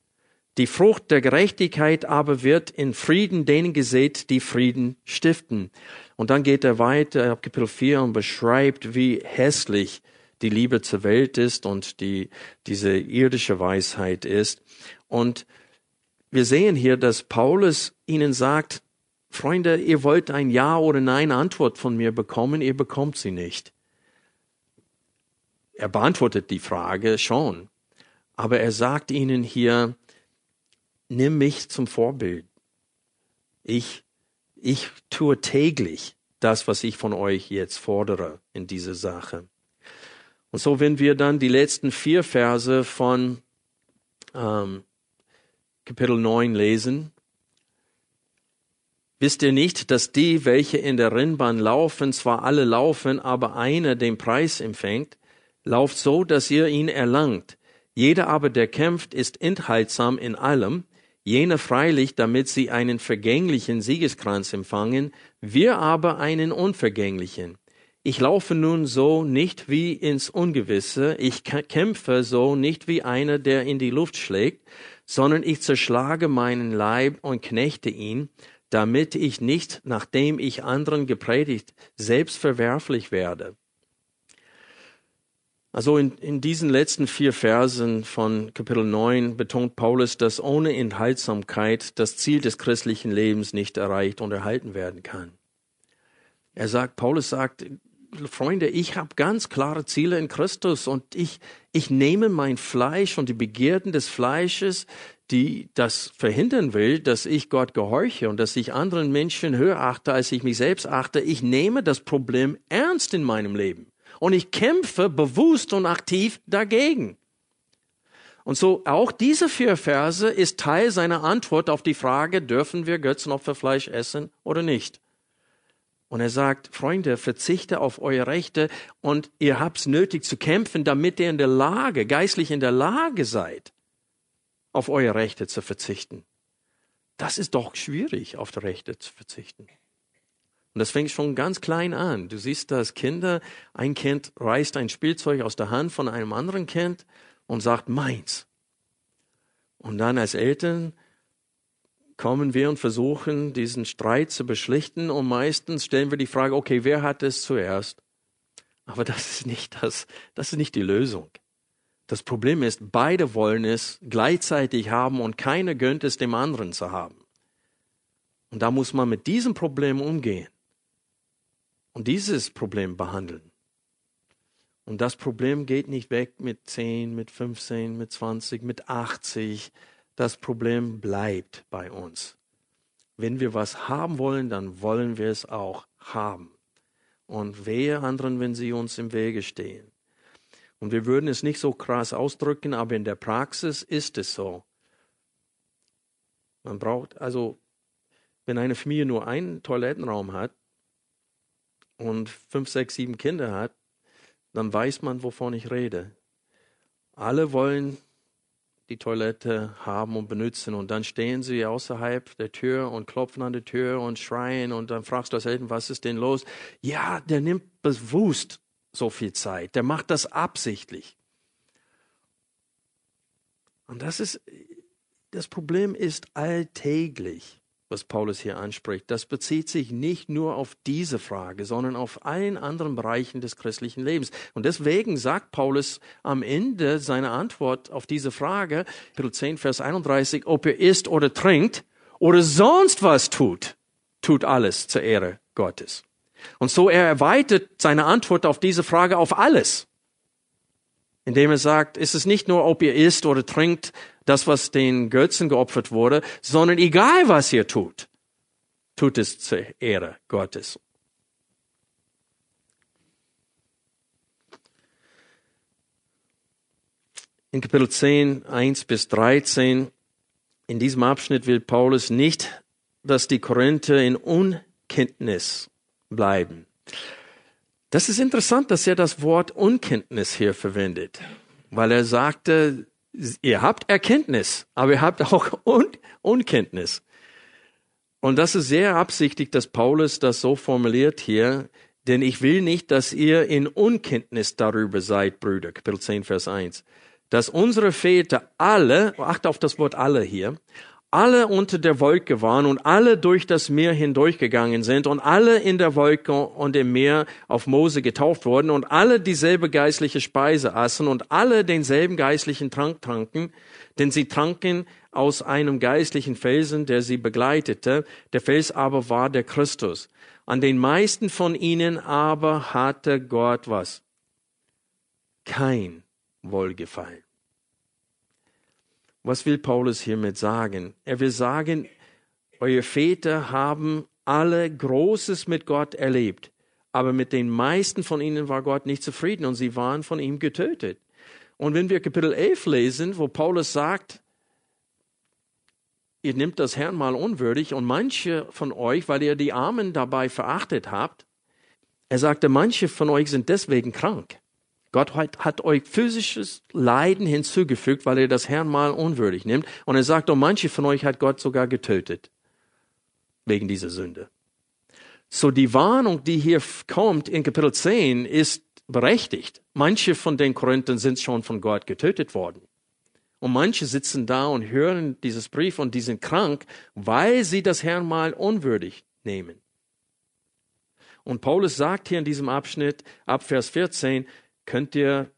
Die Frucht der Gerechtigkeit aber wird in Frieden denen gesät, die Frieden stiften. Und dann geht er weiter ab Kapitel 4 und beschreibt, wie hässlich die Liebe zur Welt ist und die, diese irdische Weisheit ist. Und wir sehen hier, dass Paulus ihnen sagt, Freunde, ihr wollt ein Ja oder Nein Antwort von mir bekommen, ihr bekommt sie nicht. Er beantwortet die Frage schon. Aber er sagt ihnen hier, nimm mich zum Vorbild. Ich, ich tue täglich das, was ich von euch jetzt fordere in dieser Sache. Und so, wenn wir dann die letzten vier Verse von ähm, Kapitel 9 lesen, wisst ihr nicht, dass die, welche in der Rennbahn laufen, zwar alle laufen, aber einer den Preis empfängt, lauft so, dass ihr ihn erlangt. Jeder aber, der kämpft, ist enthaltsam in allem, jene freilich, damit sie einen vergänglichen Siegeskranz empfangen, wir aber einen unvergänglichen. Ich laufe nun so nicht wie ins Ungewisse, ich kämpfe so nicht wie einer, der in die Luft schlägt, sondern ich zerschlage meinen Leib und knechte ihn, damit ich nicht, nachdem ich anderen gepredigt, selbst verwerflich werde. Also in, in diesen letzten vier Versen von Kapitel 9 betont Paulus, dass ohne Enthaltsamkeit das Ziel des christlichen Lebens nicht erreicht und erhalten werden kann. Er sagt, Paulus sagt, Freunde, ich habe ganz klare Ziele in Christus und ich, ich nehme mein Fleisch und die Begierden des Fleisches, die das verhindern will, dass ich Gott gehorche und dass ich anderen Menschen höher achte, als ich mich selbst achte. Ich nehme das Problem ernst in meinem Leben und ich kämpfe bewusst und aktiv dagegen. Und so auch diese vier Verse ist Teil seiner Antwort auf die Frage, dürfen wir Götzenopferfleisch essen oder nicht? Und er sagt, Freunde, verzichte auf eure Rechte und ihr habt's nötig zu kämpfen, damit ihr in der Lage, geistlich in der Lage seid, auf eure Rechte zu verzichten. Das ist doch schwierig, auf die Rechte zu verzichten. Und das fängt schon ganz klein an. Du siehst, dass Kinder, ein Kind reißt ein Spielzeug aus der Hand von einem anderen Kind und sagt, meins. Und dann als Eltern kommen wir und versuchen, diesen Streit zu beschlichten und meistens stellen wir die Frage, okay, wer hat es zuerst? Aber das ist nicht das, das ist nicht die Lösung. Das Problem ist, beide wollen es gleichzeitig haben und keiner gönnt es dem anderen zu haben. Und da muss man mit diesem Problem umgehen und dieses Problem behandeln. Und das Problem geht nicht weg mit 10, mit 15, mit 20, mit 80. Das Problem bleibt bei uns. Wenn wir was haben wollen, dann wollen wir es auch haben. Und wehe anderen, wenn sie uns im Wege stehen. Und wir würden es nicht so krass ausdrücken, aber in der Praxis ist es so. Man braucht also, wenn eine Familie nur einen Toilettenraum hat, und fünf, sechs, sieben Kinder hat, dann weiß man, wovon ich rede. Alle wollen die Toilette haben und benutzen und dann stehen sie außerhalb der Tür und klopfen an der Tür und schreien und dann fragst du das Eltern, was ist denn los? Ja, der nimmt bewusst so viel Zeit, der macht das absichtlich. Und das ist, das Problem ist alltäglich was Paulus hier anspricht, das bezieht sich nicht nur auf diese Frage, sondern auf allen anderen Bereichen des christlichen Lebens. Und deswegen sagt Paulus am Ende seiner Antwort auf diese Frage, Kapitel 10, Vers 31, ob er isst oder trinkt oder sonst was tut, tut alles zur Ehre Gottes. Und so er erweitert seine Antwort auf diese Frage auf alles indem er sagt, ist es nicht nur, ob ihr isst oder trinkt, das, was den Götzen geopfert wurde, sondern egal, was ihr tut, tut es zur Ehre Gottes. In Kapitel 10, 1 bis 13, in diesem Abschnitt will Paulus nicht, dass die Korinther in Unkenntnis bleiben. Das ist interessant, dass er das Wort Unkenntnis hier verwendet, weil er sagte, ihr habt Erkenntnis, aber ihr habt auch Un Unkenntnis. Und das ist sehr absichtlich, dass Paulus das so formuliert hier, denn ich will nicht, dass ihr in Unkenntnis darüber seid, Brüder, Kapitel 10, Vers 1, dass unsere Väter alle, achte auf das Wort alle hier, alle unter der Wolke waren und alle durch das Meer hindurchgegangen sind und alle in der Wolke und im Meer auf Mose getauft wurden und alle dieselbe geistliche Speise aßen und alle denselben geistlichen Trank tranken, denn sie tranken aus einem geistlichen Felsen, der sie begleitete. Der Fels aber war der Christus. An den meisten von ihnen aber hatte Gott was? kein Wohlgefallen. Was will Paulus hiermit sagen? Er will sagen, eure Väter haben alle Großes mit Gott erlebt, aber mit den meisten von ihnen war Gott nicht zufrieden und sie waren von ihm getötet. Und wenn wir Kapitel 11 lesen, wo Paulus sagt, ihr nehmt das Herrn mal unwürdig und manche von euch, weil ihr die Armen dabei verachtet habt, er sagte, manche von euch sind deswegen krank. Gott hat euch physisches Leiden hinzugefügt, weil ihr das Herrn mal unwürdig nimmt. Und er sagt, und manche von euch hat Gott sogar getötet. Wegen dieser Sünde. So die Warnung, die hier kommt in Kapitel 10, ist berechtigt. Manche von den Korinthern sind schon von Gott getötet worden. Und manche sitzen da und hören dieses Brief und die sind krank, weil sie das Herrn mal unwürdig nehmen. Und Paulus sagt hier in diesem Abschnitt, ab Vers 14, könnt ihr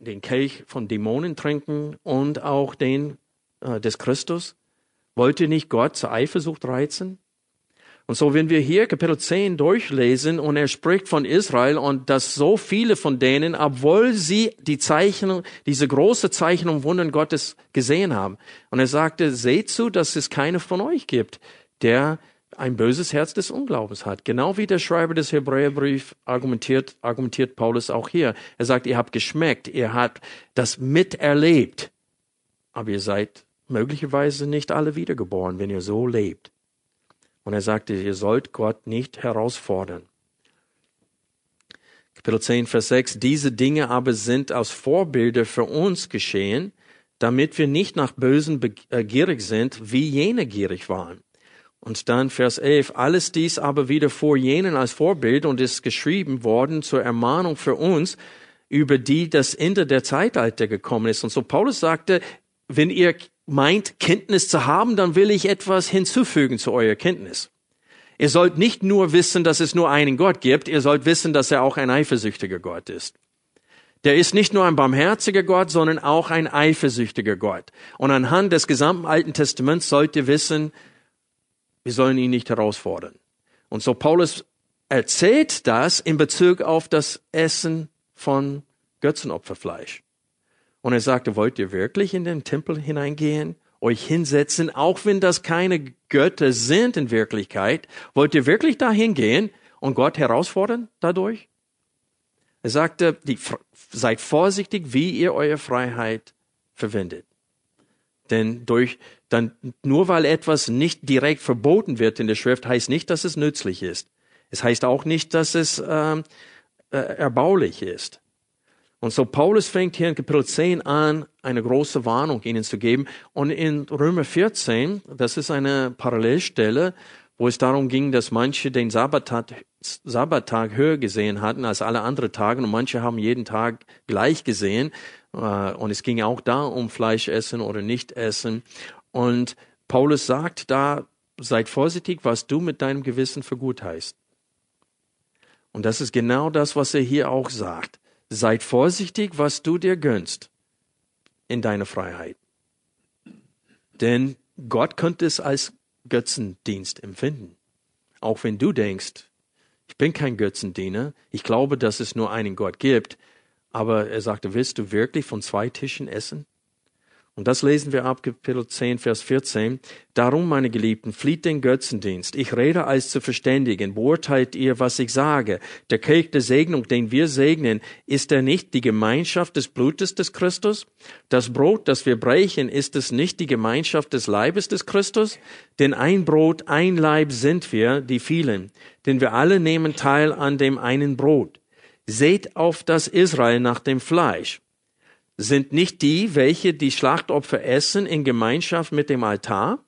den Kelch von Dämonen trinken und auch den äh, des Christus? Wollt ihr nicht Gott zur Eifersucht reizen? Und so, wenn wir hier Kapitel 10 durchlesen und er spricht von Israel und dass so viele von denen, obwohl sie die Zeichnung, diese große Zeichnung Wundern Gottes gesehen haben. Und er sagte, seht zu, dass es keine von euch gibt, der ein böses Herz des Unglaubens hat. Genau wie der Schreiber des Hebräerbriefs argumentiert, argumentiert Paulus auch hier. Er sagt, ihr habt geschmeckt, ihr habt das miterlebt, aber ihr seid möglicherweise nicht alle wiedergeboren, wenn ihr so lebt. Und er sagte, ihr sollt Gott nicht herausfordern. Kapitel 10, Vers 6. Diese Dinge aber sind als Vorbilder für uns geschehen, damit wir nicht nach Bösen begierig sind, wie jene gierig waren. Und dann Vers 11, alles dies aber wieder vor jenen als Vorbild und ist geschrieben worden zur Ermahnung für uns, über die das Ende der Zeitalter gekommen ist. Und so Paulus sagte, wenn ihr meint, Kenntnis zu haben, dann will ich etwas hinzufügen zu eurer Kenntnis. Ihr sollt nicht nur wissen, dass es nur einen Gott gibt, ihr sollt wissen, dass er auch ein eifersüchtiger Gott ist. Der ist nicht nur ein barmherziger Gott, sondern auch ein eifersüchtiger Gott. Und anhand des gesamten Alten Testaments sollt ihr wissen, wir sollen ihn nicht herausfordern. Und so Paulus erzählt das in Bezug auf das Essen von Götzenopferfleisch. Und er sagte, wollt ihr wirklich in den Tempel hineingehen, euch hinsetzen, auch wenn das keine Götter sind in Wirklichkeit? Wollt ihr wirklich dahin gehen und Gott herausfordern dadurch? Er sagte, die, seid vorsichtig, wie ihr eure Freiheit verwendet. Denn durch, dann, nur weil etwas nicht direkt verboten wird in der Schrift, heißt nicht, dass es nützlich ist. Es heißt auch nicht, dass es ähm, äh, erbaulich ist. Und so Paulus fängt hier in Kapitel 10 an, eine große Warnung ihnen zu geben. Und in Römer 14, das ist eine Parallelstelle, wo es darum ging, dass manche den Sabbattag, Sabbattag höher gesehen hatten als alle anderen Tage und manche haben jeden Tag gleich gesehen. Äh, und es ging auch da um Fleisch essen oder nicht essen. Und Paulus sagt da, seid vorsichtig, was du mit deinem Gewissen für gut heißt. Und das ist genau das, was er hier auch sagt. Seid vorsichtig, was du dir gönnst in deiner Freiheit. Denn Gott könnte es als Götzendienst empfinden. Auch wenn du denkst, ich bin kein Götzendiener, ich glaube, dass es nur einen Gott gibt, aber er sagte, willst du wirklich von zwei Tischen essen? Und das lesen wir ab Kapitel 10, Vers 14. Darum, meine Geliebten, flieht den Götzendienst. Ich rede als zu verständigen. Beurteilt ihr, was ich sage. Der Kelch der Segnung, den wir segnen, ist er nicht die Gemeinschaft des Blutes des Christus? Das Brot, das wir brechen, ist es nicht die Gemeinschaft des Leibes des Christus? Denn ein Brot, ein Leib sind wir, die vielen. Denn wir alle nehmen teil an dem einen Brot. Seht auf das Israel nach dem Fleisch sind nicht die, welche die Schlachtopfer essen in Gemeinschaft mit dem Altar.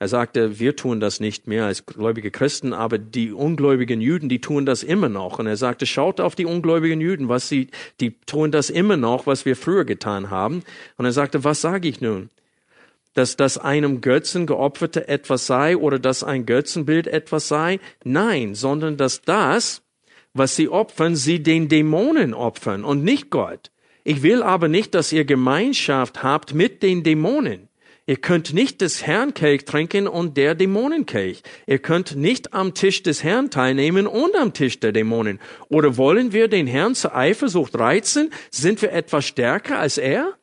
Er sagte, wir tun das nicht mehr als gläubige Christen, aber die ungläubigen Juden, die tun das immer noch. Und er sagte, schaut auf die ungläubigen Juden, was sie, die tun das immer noch, was wir früher getan haben. Und er sagte, was sage ich nun? Dass das einem Götzen geopferte etwas sei oder dass ein Götzenbild etwas sei? Nein, sondern dass das, was sie opfern, sie den Dämonen opfern und nicht Gott. Ich will aber nicht, dass ihr Gemeinschaft habt mit den Dämonen. Ihr könnt nicht des Herrn Kelch trinken und der Dämonenkelch. Ihr könnt nicht am Tisch des Herrn teilnehmen und am Tisch der Dämonen. Oder wollen wir den Herrn zur Eifersucht reizen? Sind wir etwas stärker als er?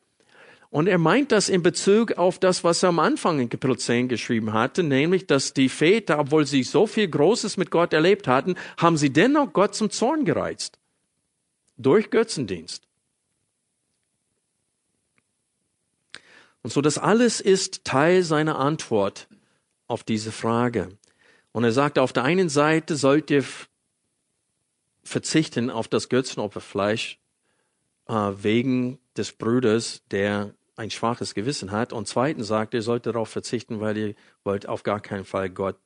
Und er meint das in Bezug auf das, was er am Anfang in Kapitel 10 geschrieben hatte, nämlich, dass die Väter, obwohl sie so viel Großes mit Gott erlebt hatten, haben sie dennoch Gott zum Zorn gereizt. Durch Götzendienst. Und so das alles ist Teil seiner Antwort auf diese Frage. Und er sagt, auf der einen Seite sollt ihr verzichten auf das Götzenopferfleisch äh, wegen des Bruders, der ein schwaches Gewissen hat. Und zweitens sagt, ihr sollt darauf verzichten, weil ihr wollt auf gar keinen Fall Gott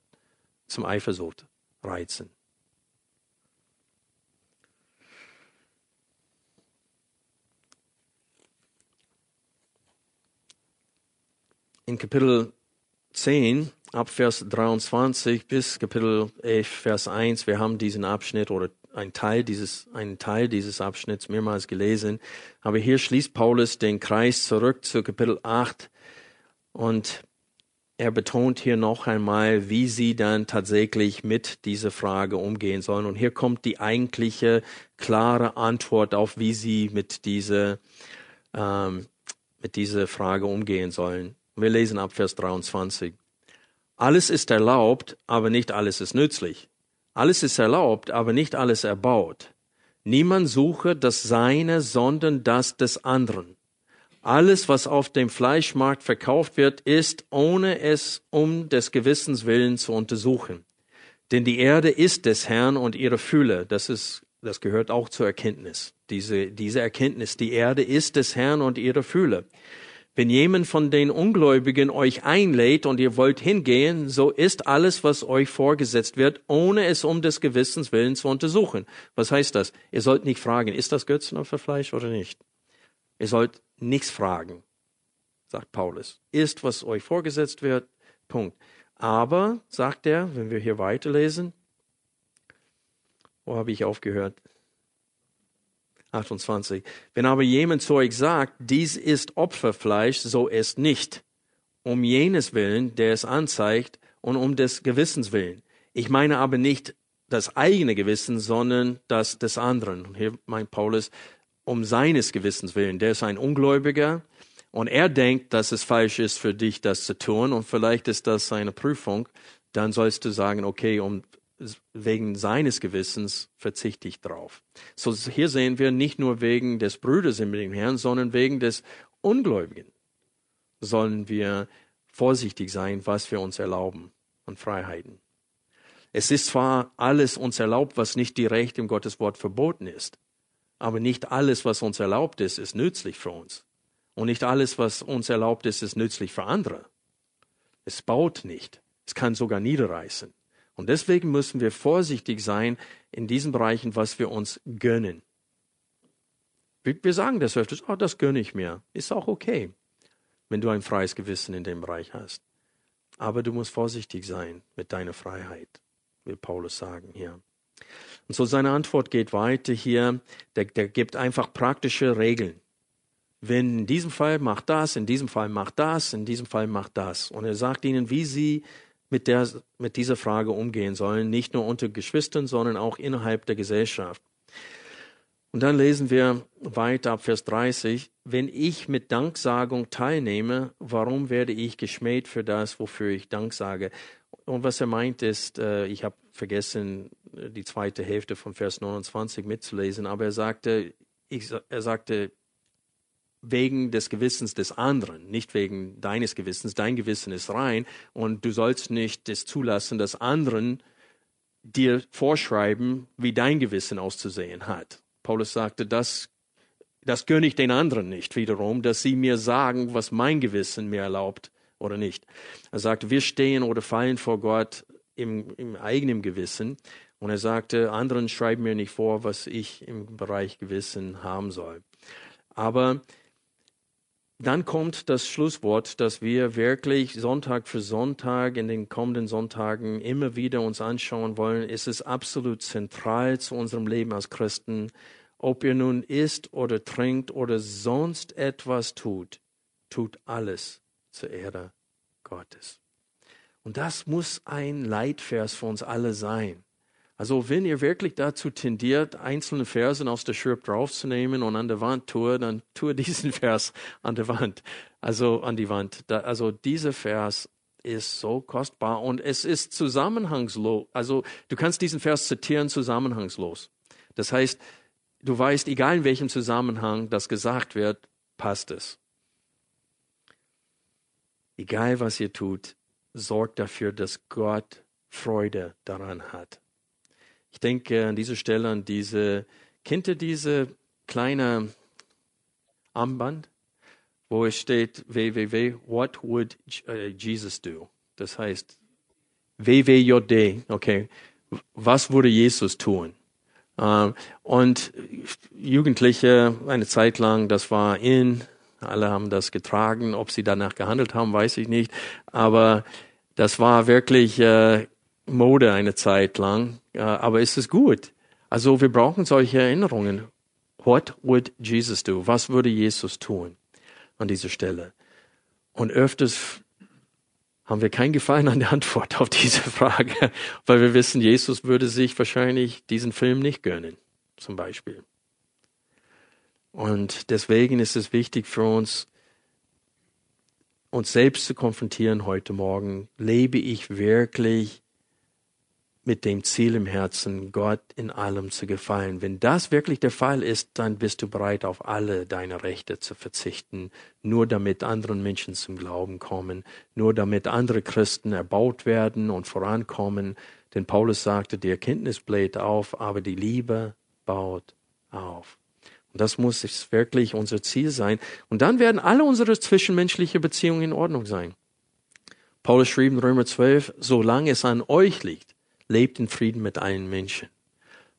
zum Eifersucht reizen. In Kapitel 10, ab Vers 23 bis Kapitel 11, Vers 1, wir haben diesen Abschnitt oder ein Teil dieses, einen Teil dieses Abschnitts mehrmals gelesen. Aber hier schließt Paulus den Kreis zurück zu Kapitel 8 und er betont hier noch einmal, wie sie dann tatsächlich mit dieser Frage umgehen sollen. Und hier kommt die eigentliche klare Antwort auf, wie sie mit dieser, ähm, mit dieser Frage umgehen sollen. Wir lesen ab Vers 23. Alles ist erlaubt, aber nicht alles ist nützlich. Alles ist erlaubt, aber nicht alles erbaut. Niemand suche das Seine, sondern das des anderen. Alles, was auf dem Fleischmarkt verkauft wird, ist, ohne es um des Gewissens willen zu untersuchen. Denn die Erde ist des Herrn und ihre Fülle. Das ist, das gehört auch zur Erkenntnis. Diese, diese Erkenntnis. Die Erde ist des Herrn und ihre Fühle. Wenn jemand von den Ungläubigen euch einlädt und ihr wollt hingehen, so ist alles, was euch vorgesetzt wird, ohne es um des Gewissens willen zu untersuchen. Was heißt das? Ihr sollt nicht fragen, ist das Götzenopferfleisch oder nicht? Ihr sollt nichts fragen, sagt Paulus. Ist, was euch vorgesetzt wird, Punkt. Aber, sagt er, wenn wir hier weiterlesen, wo habe ich aufgehört? 28. Wenn aber jemand zu euch sagt, dies ist Opferfleisch, so esst nicht. Um jenes Willen, der es anzeigt, und um des Gewissens willen. Ich meine aber nicht das eigene Gewissen, sondern das des anderen. Und hier meint Paulus, um seines Gewissens willen. Der ist ein Ungläubiger und er denkt, dass es falsch ist für dich, das zu tun und vielleicht ist das seine Prüfung. Dann sollst du sagen, okay, um wegen seines Gewissens verzichte ich drauf. So hier sehen wir nicht nur wegen des Brüders mit dem Herrn, sondern wegen des Ungläubigen sollen wir vorsichtig sein, was wir uns erlauben an Freiheiten. Es ist zwar alles uns erlaubt, was nicht direkt im Gotteswort verboten ist, aber nicht alles, was uns erlaubt ist, ist nützlich für uns. Und nicht alles, was uns erlaubt ist, ist nützlich für andere. Es baut nicht. Es kann sogar niederreißen. Und deswegen müssen wir vorsichtig sein in diesen Bereichen, was wir uns gönnen. Wir sagen das öfters, oh, das gönne ich mir. Ist auch okay, wenn du ein freies Gewissen in dem Bereich hast. Aber du musst vorsichtig sein mit deiner Freiheit, will Paulus sagen hier. Und so seine Antwort geht weiter hier. Der, der gibt einfach praktische Regeln. Wenn in diesem Fall macht das, in diesem Fall macht das, in diesem Fall macht das. Und er sagt ihnen, wie sie mit, der, mit dieser Frage umgehen sollen, nicht nur unter Geschwistern, sondern auch innerhalb der Gesellschaft. Und dann lesen wir weiter ab Vers 30, wenn ich mit Danksagung teilnehme, warum werde ich geschmäht für das, wofür ich Dank sage? Und was er meint ist, äh, ich habe vergessen, die zweite Hälfte von Vers 29 mitzulesen, aber er sagte, ich, er sagte, wegen des Gewissens des anderen, nicht wegen deines Gewissens. Dein Gewissen ist rein und du sollst nicht es zulassen, dass anderen dir vorschreiben, wie dein Gewissen auszusehen hat. Paulus sagte, das, das gönne ich den anderen nicht wiederum, dass sie mir sagen, was mein Gewissen mir erlaubt oder nicht. Er sagte, wir stehen oder fallen vor Gott im, im eigenen Gewissen. Und er sagte, anderen schreiben mir nicht vor, was ich im Bereich Gewissen haben soll. Aber dann kommt das Schlusswort, dass wir wirklich Sonntag für Sonntag in den kommenden Sonntagen immer wieder uns anschauen wollen. Es ist absolut zentral zu unserem Leben als Christen. Ob ihr nun isst oder trinkt oder sonst etwas tut, tut alles zur Ehre Gottes. Und das muss ein Leitvers für uns alle sein. Also wenn ihr wirklich dazu tendiert, einzelne Versen aus der Schrift draufzunehmen und an der Wand tue, dann tue diesen Vers an der Wand, also an die Wand. Da, also dieser Vers ist so kostbar und es ist zusammenhangslos. Also du kannst diesen Vers zitieren zusammenhangslos. Das heißt, du weißt, egal in welchem Zusammenhang das gesagt wird, passt es. Egal was ihr tut, sorgt dafür, dass Gott Freude daran hat. Ich denke an dieser Stelle an diese, kennt ihr diese kleine Armband, wo es steht www, what would äh, Jesus do? Das heißt, WWJD, okay, was würde Jesus tun? Ähm, und Jugendliche, eine Zeit lang, das war in, alle haben das getragen, ob sie danach gehandelt haben, weiß ich nicht, aber das war wirklich äh, Mode eine Zeit lang, aber ist es gut? Also wir brauchen solche Erinnerungen. What would Jesus do? Was würde Jesus tun an dieser Stelle? Und öfters haben wir keinen Gefallen an der Antwort auf diese Frage, weil wir wissen, Jesus würde sich wahrscheinlich diesen Film nicht gönnen, zum Beispiel. Und deswegen ist es wichtig für uns, uns selbst zu konfrontieren heute Morgen. Lebe ich wirklich mit dem Ziel im Herzen, Gott in allem zu gefallen. Wenn das wirklich der Fall ist, dann bist du bereit, auf alle deine Rechte zu verzichten, nur damit anderen Menschen zum Glauben kommen, nur damit andere Christen erbaut werden und vorankommen. Denn Paulus sagte, die Erkenntnis bläht auf, aber die Liebe baut auf. Und das muss wirklich unser Ziel sein. Und dann werden alle unsere zwischenmenschlichen Beziehungen in Ordnung sein. Paulus schrieb in Römer 12, solange es an euch liegt, lebt in Frieden mit allen Menschen.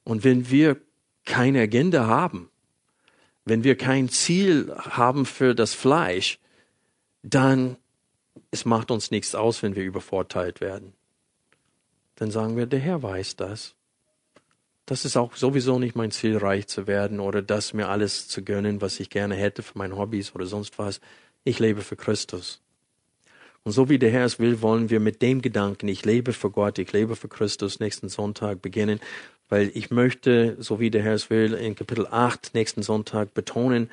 Und wenn wir keine Agenda haben, wenn wir kein Ziel haben für das Fleisch, dann es macht uns nichts aus, wenn wir übervorteilt werden. Dann sagen wir, der Herr weiß das. Das ist auch sowieso nicht mein Ziel, reich zu werden oder das mir alles zu gönnen, was ich gerne hätte für meine Hobbys oder sonst was. Ich lebe für Christus. Und so wie der Herr es will, wollen wir mit dem Gedanken, ich lebe für Gott, ich lebe für Christus, nächsten Sonntag beginnen, weil ich möchte, so wie der Herr es will, in Kapitel 8 nächsten Sonntag betonen,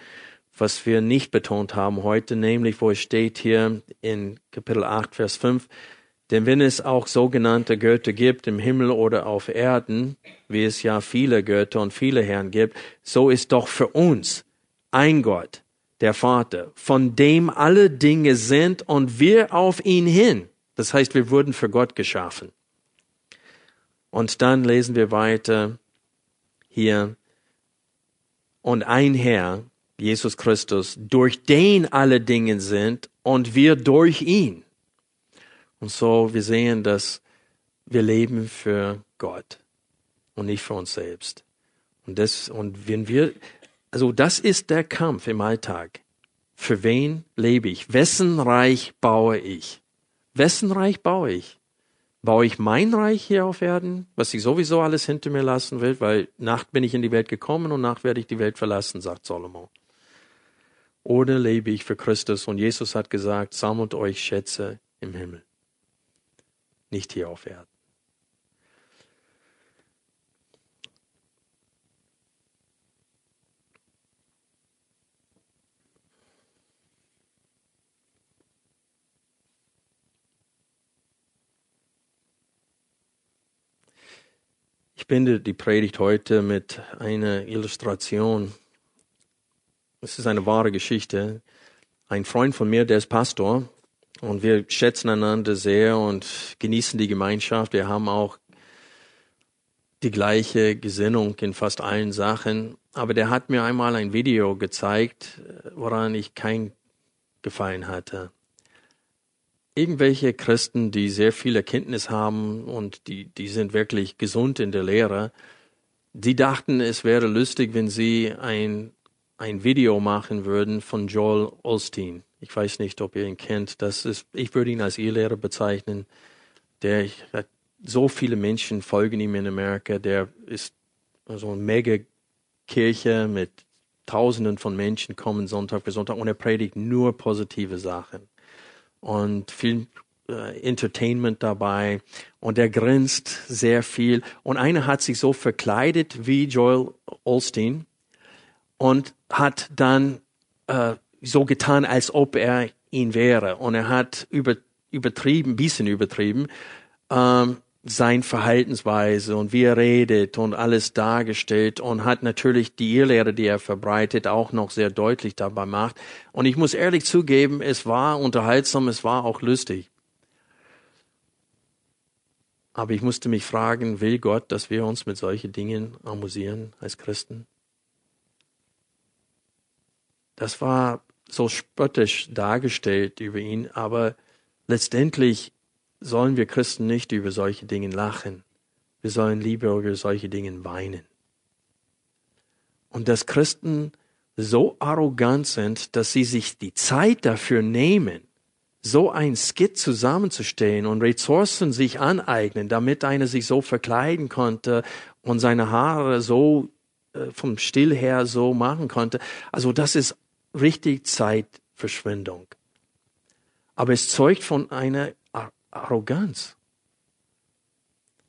was wir nicht betont haben heute, nämlich wo es steht hier in Kapitel 8, Vers 5, denn wenn es auch sogenannte Götter gibt im Himmel oder auf Erden, wie es ja viele Götter und viele Herren gibt, so ist doch für uns ein Gott, der Vater, von dem alle Dinge sind und wir auf ihn hin. Das heißt, wir wurden für Gott geschaffen. Und dann lesen wir weiter hier, und ein Herr, Jesus Christus, durch den alle Dinge sind und wir durch ihn. Und so, wir sehen, dass wir leben für Gott und nicht für uns selbst. Und das, und wenn wir also das ist der Kampf im Alltag. Für wen lebe ich? Wessen Reich baue ich? Wessen Reich baue ich? Baue ich mein Reich hier auf Erden, was ich sowieso alles hinter mir lassen will, weil Nacht bin ich in die Welt gekommen und Nacht werde ich die Welt verlassen, sagt Salomo. Oder lebe ich für Christus und Jesus hat gesagt, sammelt euch Schätze im Himmel, nicht hier auf Erden. Ich binde die Predigt heute mit einer Illustration. Es ist eine wahre Geschichte. Ein Freund von mir, der ist Pastor und wir schätzen einander sehr und genießen die Gemeinschaft. Wir haben auch die gleiche Gesinnung in fast allen Sachen. Aber der hat mir einmal ein Video gezeigt, woran ich kein Gefallen hatte irgendwelche Christen, die sehr viel Erkenntnis haben und die, die sind wirklich gesund in der Lehre, die dachten, es wäre lustig, wenn sie ein, ein Video machen würden von Joel Olstein. Ich weiß nicht, ob ihr ihn kennt. Das ist, ich würde ihn als Irrlehrer bezeichnen. Der hat so viele Menschen folgen ihm in Amerika. Der ist so eine mega Kirche mit Tausenden von Menschen kommen Sonntag für Sonntag und er predigt nur positive Sachen. Und viel äh, Entertainment dabei und er grinst sehr viel. Und einer hat sich so verkleidet wie Joel Olstein und hat dann äh, so getan, als ob er ihn wäre. Und er hat über, übertrieben, bisschen übertrieben, ähm, sein Verhaltensweise und wie er redet und alles dargestellt und hat natürlich die Irrlehre, die er verbreitet, auch noch sehr deutlich dabei gemacht. Und ich muss ehrlich zugeben, es war unterhaltsam, es war auch lustig. Aber ich musste mich fragen, will Gott, dass wir uns mit solchen Dingen amüsieren als Christen? Das war so spöttisch dargestellt über ihn, aber letztendlich sollen wir Christen nicht über solche Dinge lachen. Wir sollen lieber über solche Dinge weinen. Und dass Christen so arrogant sind, dass sie sich die Zeit dafür nehmen, so ein Skit zusammenzustellen und Ressourcen sich aneignen, damit einer sich so verkleiden konnte und seine Haare so äh, vom Still her so machen konnte. Also das ist richtig Zeitverschwendung. Aber es zeugt von einer Arroganz.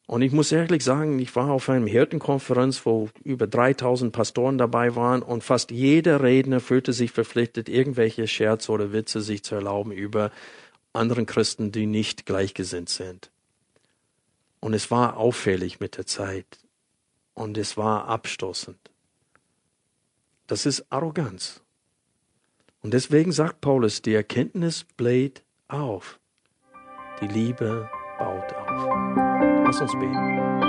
Und ich muss ehrlich sagen, ich war auf einer Hirtenkonferenz, wo über 3000 Pastoren dabei waren und fast jeder Redner fühlte sich verpflichtet, irgendwelche Scherze oder Witze sich zu erlauben über anderen Christen, die nicht gleichgesinnt sind. Und es war auffällig mit der Zeit und es war abstoßend. Das ist Arroganz. Und deswegen sagt Paulus, die Erkenntnis bläht auf, die Liebe baut auf. Lass uns beten.